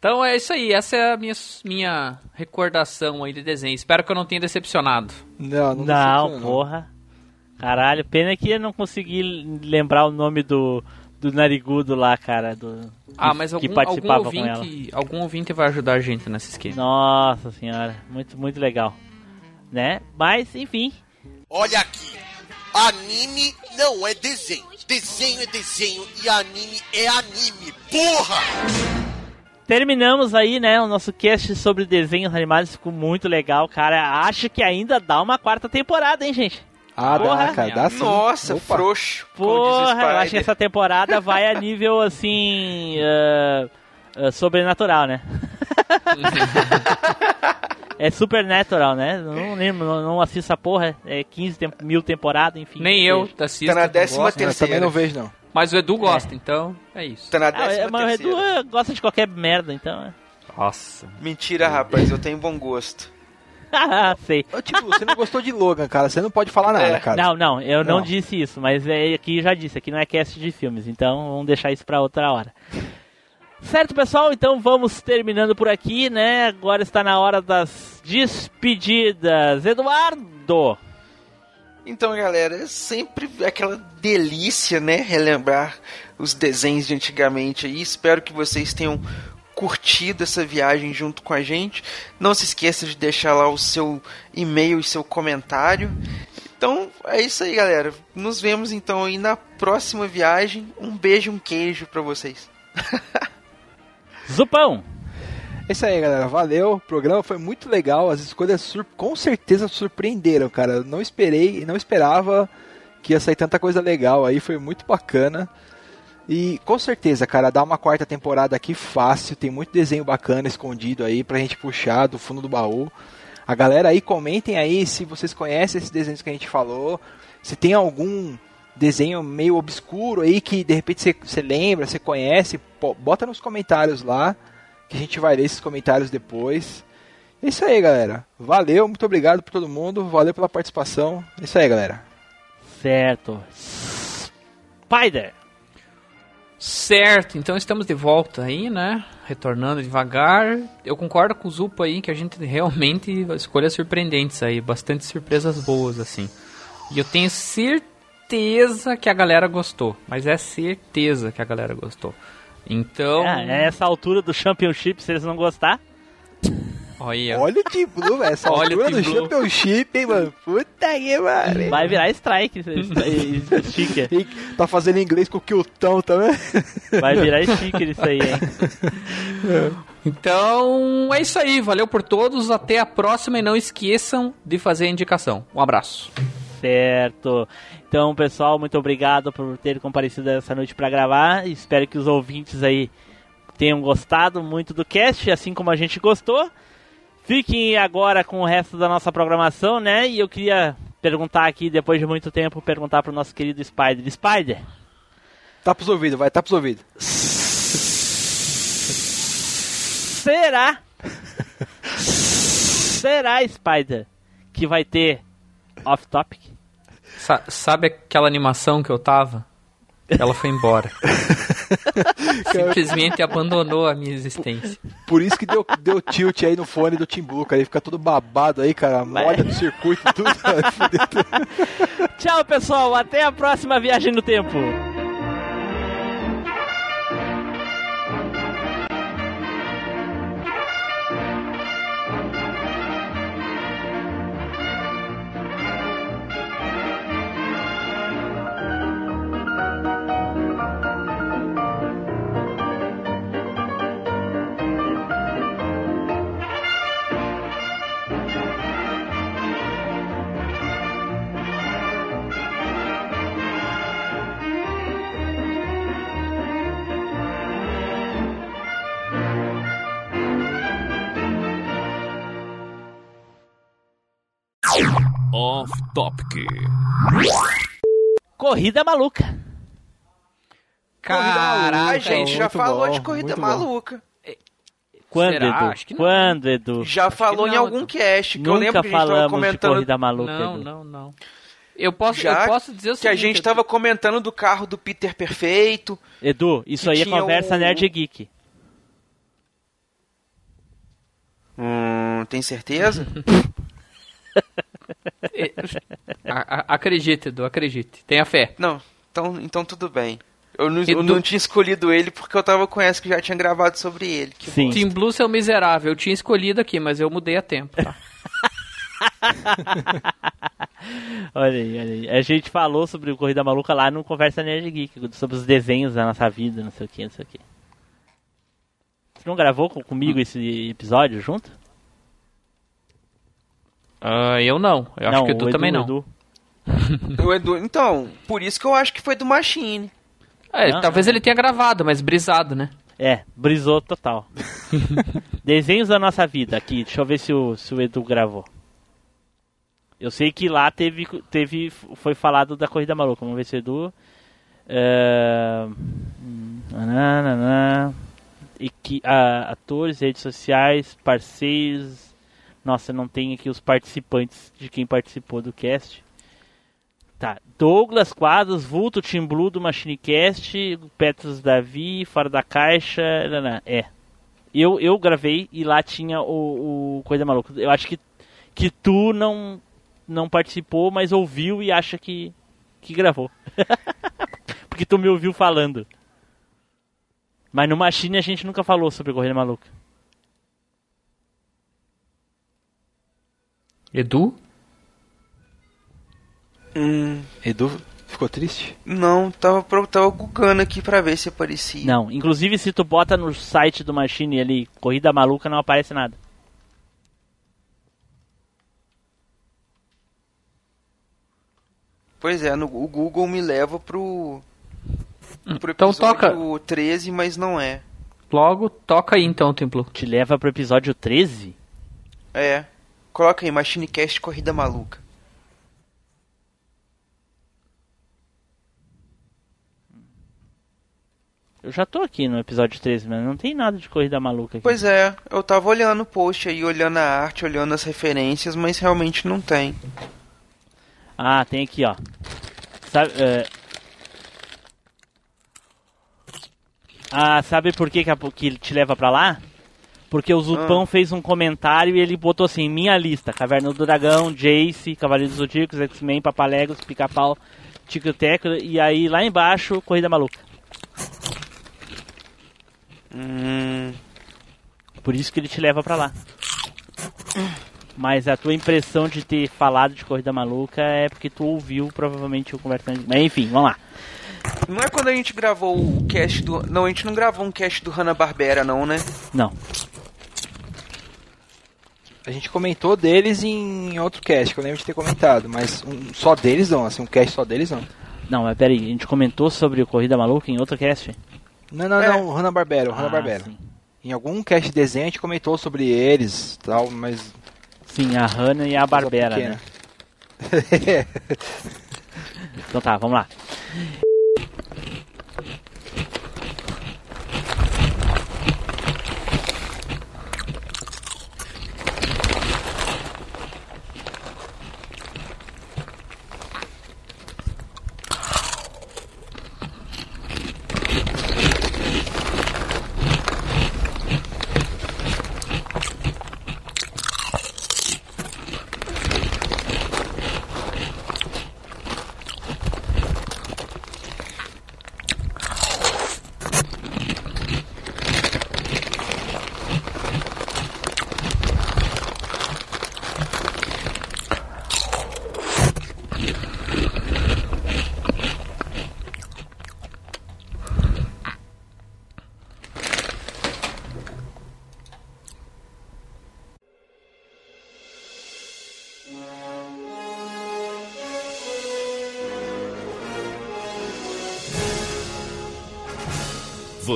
Speaker 5: Então é isso aí, essa é a minha, minha recordação aí de desenho. Espero que eu não tenha decepcionado.
Speaker 4: Não, não,
Speaker 1: Não, porra. Caralho, pena que eu não consegui lembrar o nome do, do narigudo lá, cara. Do,
Speaker 5: Ah,
Speaker 1: que-
Speaker 5: mas
Speaker 1: que
Speaker 5: algum, algum,
Speaker 1: participava com ela.
Speaker 5: ouvinte, algum ouvinte vai ajudar a gente nesse esquema.
Speaker 1: Nossa senhora, muito, muito legal. Né? Mas, enfim.
Speaker 7: Olha aqui. Anime não é desenho. Desenho é desenho e anime é anime. Porra!
Speaker 1: Terminamos aí, né, o nosso cast sobre desenhos animados. Ficou muito legal, cara. Acho que ainda dá uma quarta temporada, hein, gente?
Speaker 4: Ah,
Speaker 1: Porra.
Speaker 4: dá, cara, dá sim.
Speaker 2: Nossa,
Speaker 4: Opa.
Speaker 2: frouxo.
Speaker 1: Porra, eu acho que essa temporada vai a nível, assim, ah, ah, sobrenatural, né? é supernatural, né? Não lembro, não, não assisto essa porra. É 15 tem- mil temporadas, enfim.
Speaker 5: Nem eu assisto.
Speaker 2: Tá na décima terceira.
Speaker 4: também não vejo, não.
Speaker 5: Mas o Edu gosta, então é isso.
Speaker 2: Tá na
Speaker 1: Ah,
Speaker 2: décima
Speaker 1: é, mas o Edu
Speaker 2: terceira.
Speaker 1: eh, gosta de qualquer merda, então. é.
Speaker 5: Nossa.
Speaker 2: Mentira, rapaz, eu tenho bom gosto.
Speaker 1: Sei.
Speaker 4: Ô, Tio, você não gostou de Logan, cara. Você não pode falar nada,
Speaker 2: É.
Speaker 4: cara.
Speaker 1: Não, não, eu não.
Speaker 4: Não.
Speaker 1: disse isso, mas é, aqui já disse, aqui não é cast de filmes, então vamos deixar isso pra outra hora. Certo, pessoal? Então vamos terminando por aqui, né? Agora está na hora das despedidas. Eduardo!
Speaker 2: Então, galera, é sempre aquela delícia, né? Relembrar os desenhos de antigamente aí. Espero que vocês tenham curtido essa viagem junto com a gente. Não se esqueça de deixar lá o seu e-mail e seu comentário. Então, é isso aí, galera. Nos vemos então aí na próxima viagem. Um beijo, um queijo pra vocês.
Speaker 1: Zupão!
Speaker 4: É isso aí, galera. Valeu. O programa foi muito legal. As escolhas sur- com certeza surpreenderam, cara. Eu não esperei, não esperava que ia sair tanta coisa legal aí. Foi muito bacana. E com certeza, cara, dá uma quarta temporada aqui fácil. Tem muito desenho bacana escondido aí pra gente puxar do fundo do baú. A galera aí, comentem aí se vocês conhecem esses desenhos que a gente falou. Se tem algum desenho meio obscuro aí que de repente você- lembra, você conhece, pô, bota nos comentários lá que a gente vai ler esses comentários depois. É isso aí, galera. Valeu, muito obrigado por todo mundo. Valeu pela participação. É isso aí, galera.
Speaker 1: Certo. Spider!
Speaker 5: Certo, então estamos de volta aí, né? Retornando devagar. Eu concordo com o Zupo aí que a gente realmente escolhas surpreendentes aí, bastante surpresas boas assim. E eu tenho certeza que a galera gostou, mas é certeza que a galera gostou. Então,
Speaker 1: Ah, é essa altura do Championship, se eles não gostar.
Speaker 5: olha,
Speaker 4: Olha o Blue, velho. Essa
Speaker 5: Olha
Speaker 4: altura do
Speaker 5: Blue.
Speaker 4: Championship, hein, mano. Puta que pariu.
Speaker 1: Vai virar strike sticker.
Speaker 4: Tá fazendo inglês com o Kiltão também.
Speaker 1: Vai virar sticker isso aí, hein?
Speaker 5: então é isso aí, valeu por todos, até a próxima e não esqueçam de fazer a indicação. Um abraço.
Speaker 1: Certo. Então, pessoal, muito obrigado por ter comparecido essa noite para gravar. Espero que os ouvintes aí tenham gostado muito do cast, assim como a gente gostou. Fiquem agora com o resto da nossa programação, né? E eu queria perguntar aqui, depois de muito tempo, perguntar pro nosso querido Spider. Spider,
Speaker 4: Tá pros ouvidos, vai, tá pros ouvidos.
Speaker 1: será? será, Spider, que vai ter off-topic?
Speaker 5: Sa- sabe aquela animação que eu tava? Ela foi embora. Simplesmente abandonou a minha existência.
Speaker 4: Por isso que deu, deu tilt aí no fone do Team Blue, cara. Ele fica todo babado aí, cara. Molha do circuito e tudo. vai fuder tudo.
Speaker 1: Tchau, pessoal. Até a próxima viagem no tempo.
Speaker 3: Topic.
Speaker 1: Corrida maluca.
Speaker 5: Caraca,
Speaker 2: a gente já falou
Speaker 4: bom,
Speaker 2: de corrida
Speaker 4: bom.
Speaker 2: maluca.
Speaker 1: Quando,
Speaker 5: Será?
Speaker 1: Edu?
Speaker 5: Acho que não.
Speaker 1: Quando, Edu?
Speaker 2: Já falou
Speaker 5: que
Speaker 2: em
Speaker 5: não,
Speaker 2: algum
Speaker 5: Edu.
Speaker 2: cast que eu lembro
Speaker 1: Nunca
Speaker 2: que a gente tava
Speaker 1: falamos de
Speaker 2: comentando
Speaker 1: corrida maluca,
Speaker 5: Não,
Speaker 1: Edu.
Speaker 5: não, não. Eu posso,
Speaker 2: Já
Speaker 5: eu posso dizer o
Speaker 2: que a
Speaker 5: seguinte,
Speaker 2: gente tava comentando do carro do Peter Perfeito.
Speaker 1: Edu, isso aí é conversa
Speaker 2: o-
Speaker 1: nerd geek.
Speaker 2: Hum, tem certeza?
Speaker 5: É, a- a- acredite, Edu, acredite. Tenha fé.
Speaker 2: não, então, então tudo bem. Eu não,
Speaker 5: Edu-
Speaker 2: eu não tinha escolhido ele porque eu tava com essa que já tinha gravado sobre ele. Que
Speaker 1: Sim.
Speaker 5: Team Blue, seu miserável. Eu tinha escolhido aqui, mas eu mudei a tempo, tá?
Speaker 1: Olha aí, olha aí. A gente falou sobre o Corrida Maluca lá no Conversa Nerd Geek, sobre os desenhos da nossa vida, não sei o que, não sei o que. Você não gravou com- comigo esse episódio junto?
Speaker 5: Ah, eu não. Eu acho
Speaker 1: não,
Speaker 5: que o Edu, também não.
Speaker 1: Edu.
Speaker 2: O Edu, então, por isso que eu acho que foi do Machine.
Speaker 5: É,
Speaker 1: Não,
Speaker 5: talvez ele tenha gravado, mas brisado, né?
Speaker 1: É, brisou total. Desenhos da nossa vida, aqui, deixa eu ver se o, se o Edu gravou. Eu sei que lá teve, teve, foi falado da Corrida Maluca, vamos ver se o Edu... É, hum, nananana, equi- ah, atores, redes sociais, parceiros, Nossa, não tem aqui os participantes de quem participou do cast. Tá, Douglas Quadros, Vulto, Team Blue do MachineCast, Petros Davi, Fora da Caixa, nanã, é. Eu, eu gravei e lá tinha o, o Coisa Maluca. Eu acho que, que tu não, não participou, mas ouviu e acha que, que gravou. Porque tu me ouviu falando. Mas no Machine a gente nunca falou sobre Corrida Maluca.
Speaker 5: Edu?
Speaker 2: Hum,
Speaker 4: Edu ficou triste?
Speaker 2: não, tava, tava googando aqui pra ver se aparecia.
Speaker 1: Não, inclusive se tu bota no site do Machine ali, Corrida Maluca, não aparece nada.
Speaker 2: Pois é, no, o Google me leva pro. pro
Speaker 5: Então
Speaker 2: episódio 13, mas não é.
Speaker 5: Logo, toca aí então, Templo.
Speaker 1: Te leva pro episódio 13?
Speaker 2: É. Coloca aí, MachineCast Corrida Maluca.
Speaker 1: Eu já tô aqui no episódio 13, mas não tem nada de Corrida Maluca aqui.
Speaker 2: Pois é, eu tava olhando o post aí, olhando a arte, olhando as referências, mas realmente não tem.
Speaker 1: Ah, tem aqui, ó. Sabe, é... Ah, sabe por que, que, a- que te leva pra lá? Porque o Zupão fez um comentário e ele botou assim, minha lista, Caverna do Dragão, Jace, Cavaleiros do Zodíacos, X-Men, Papalegos, Pica-Pau, Tico Teco, e aí lá embaixo, Corrida Maluca.
Speaker 2: Hum,
Speaker 1: Por isso que ele te leva pra lá. Mas a tua impressão de ter falado de Corrida Maluca é porque tu ouviu provavelmente o conversando. Mas enfim, vamos lá.
Speaker 2: não é quando a gente gravou o cast do. Não, a gente não gravou um cast do Hanna-Barbera, não, né?
Speaker 1: Não.
Speaker 4: A gente comentou deles em outro cast, que eu lembro de ter comentado, mas um, só deles não, assim, um cast só deles não.
Speaker 1: Não, mas peraí, a gente comentou sobre o Corrida Maluca em outro cast?
Speaker 4: Não, não,
Speaker 2: É.
Speaker 4: não, o Hanna-Barbera, o
Speaker 1: Ah,
Speaker 4: Hanna-Barbera.
Speaker 1: sim.
Speaker 4: Em algum cast de desenho a gente comentou sobre eles tal, mas...
Speaker 1: Sim, a Hanna e a Barbera, né? Então tá, vamos lá.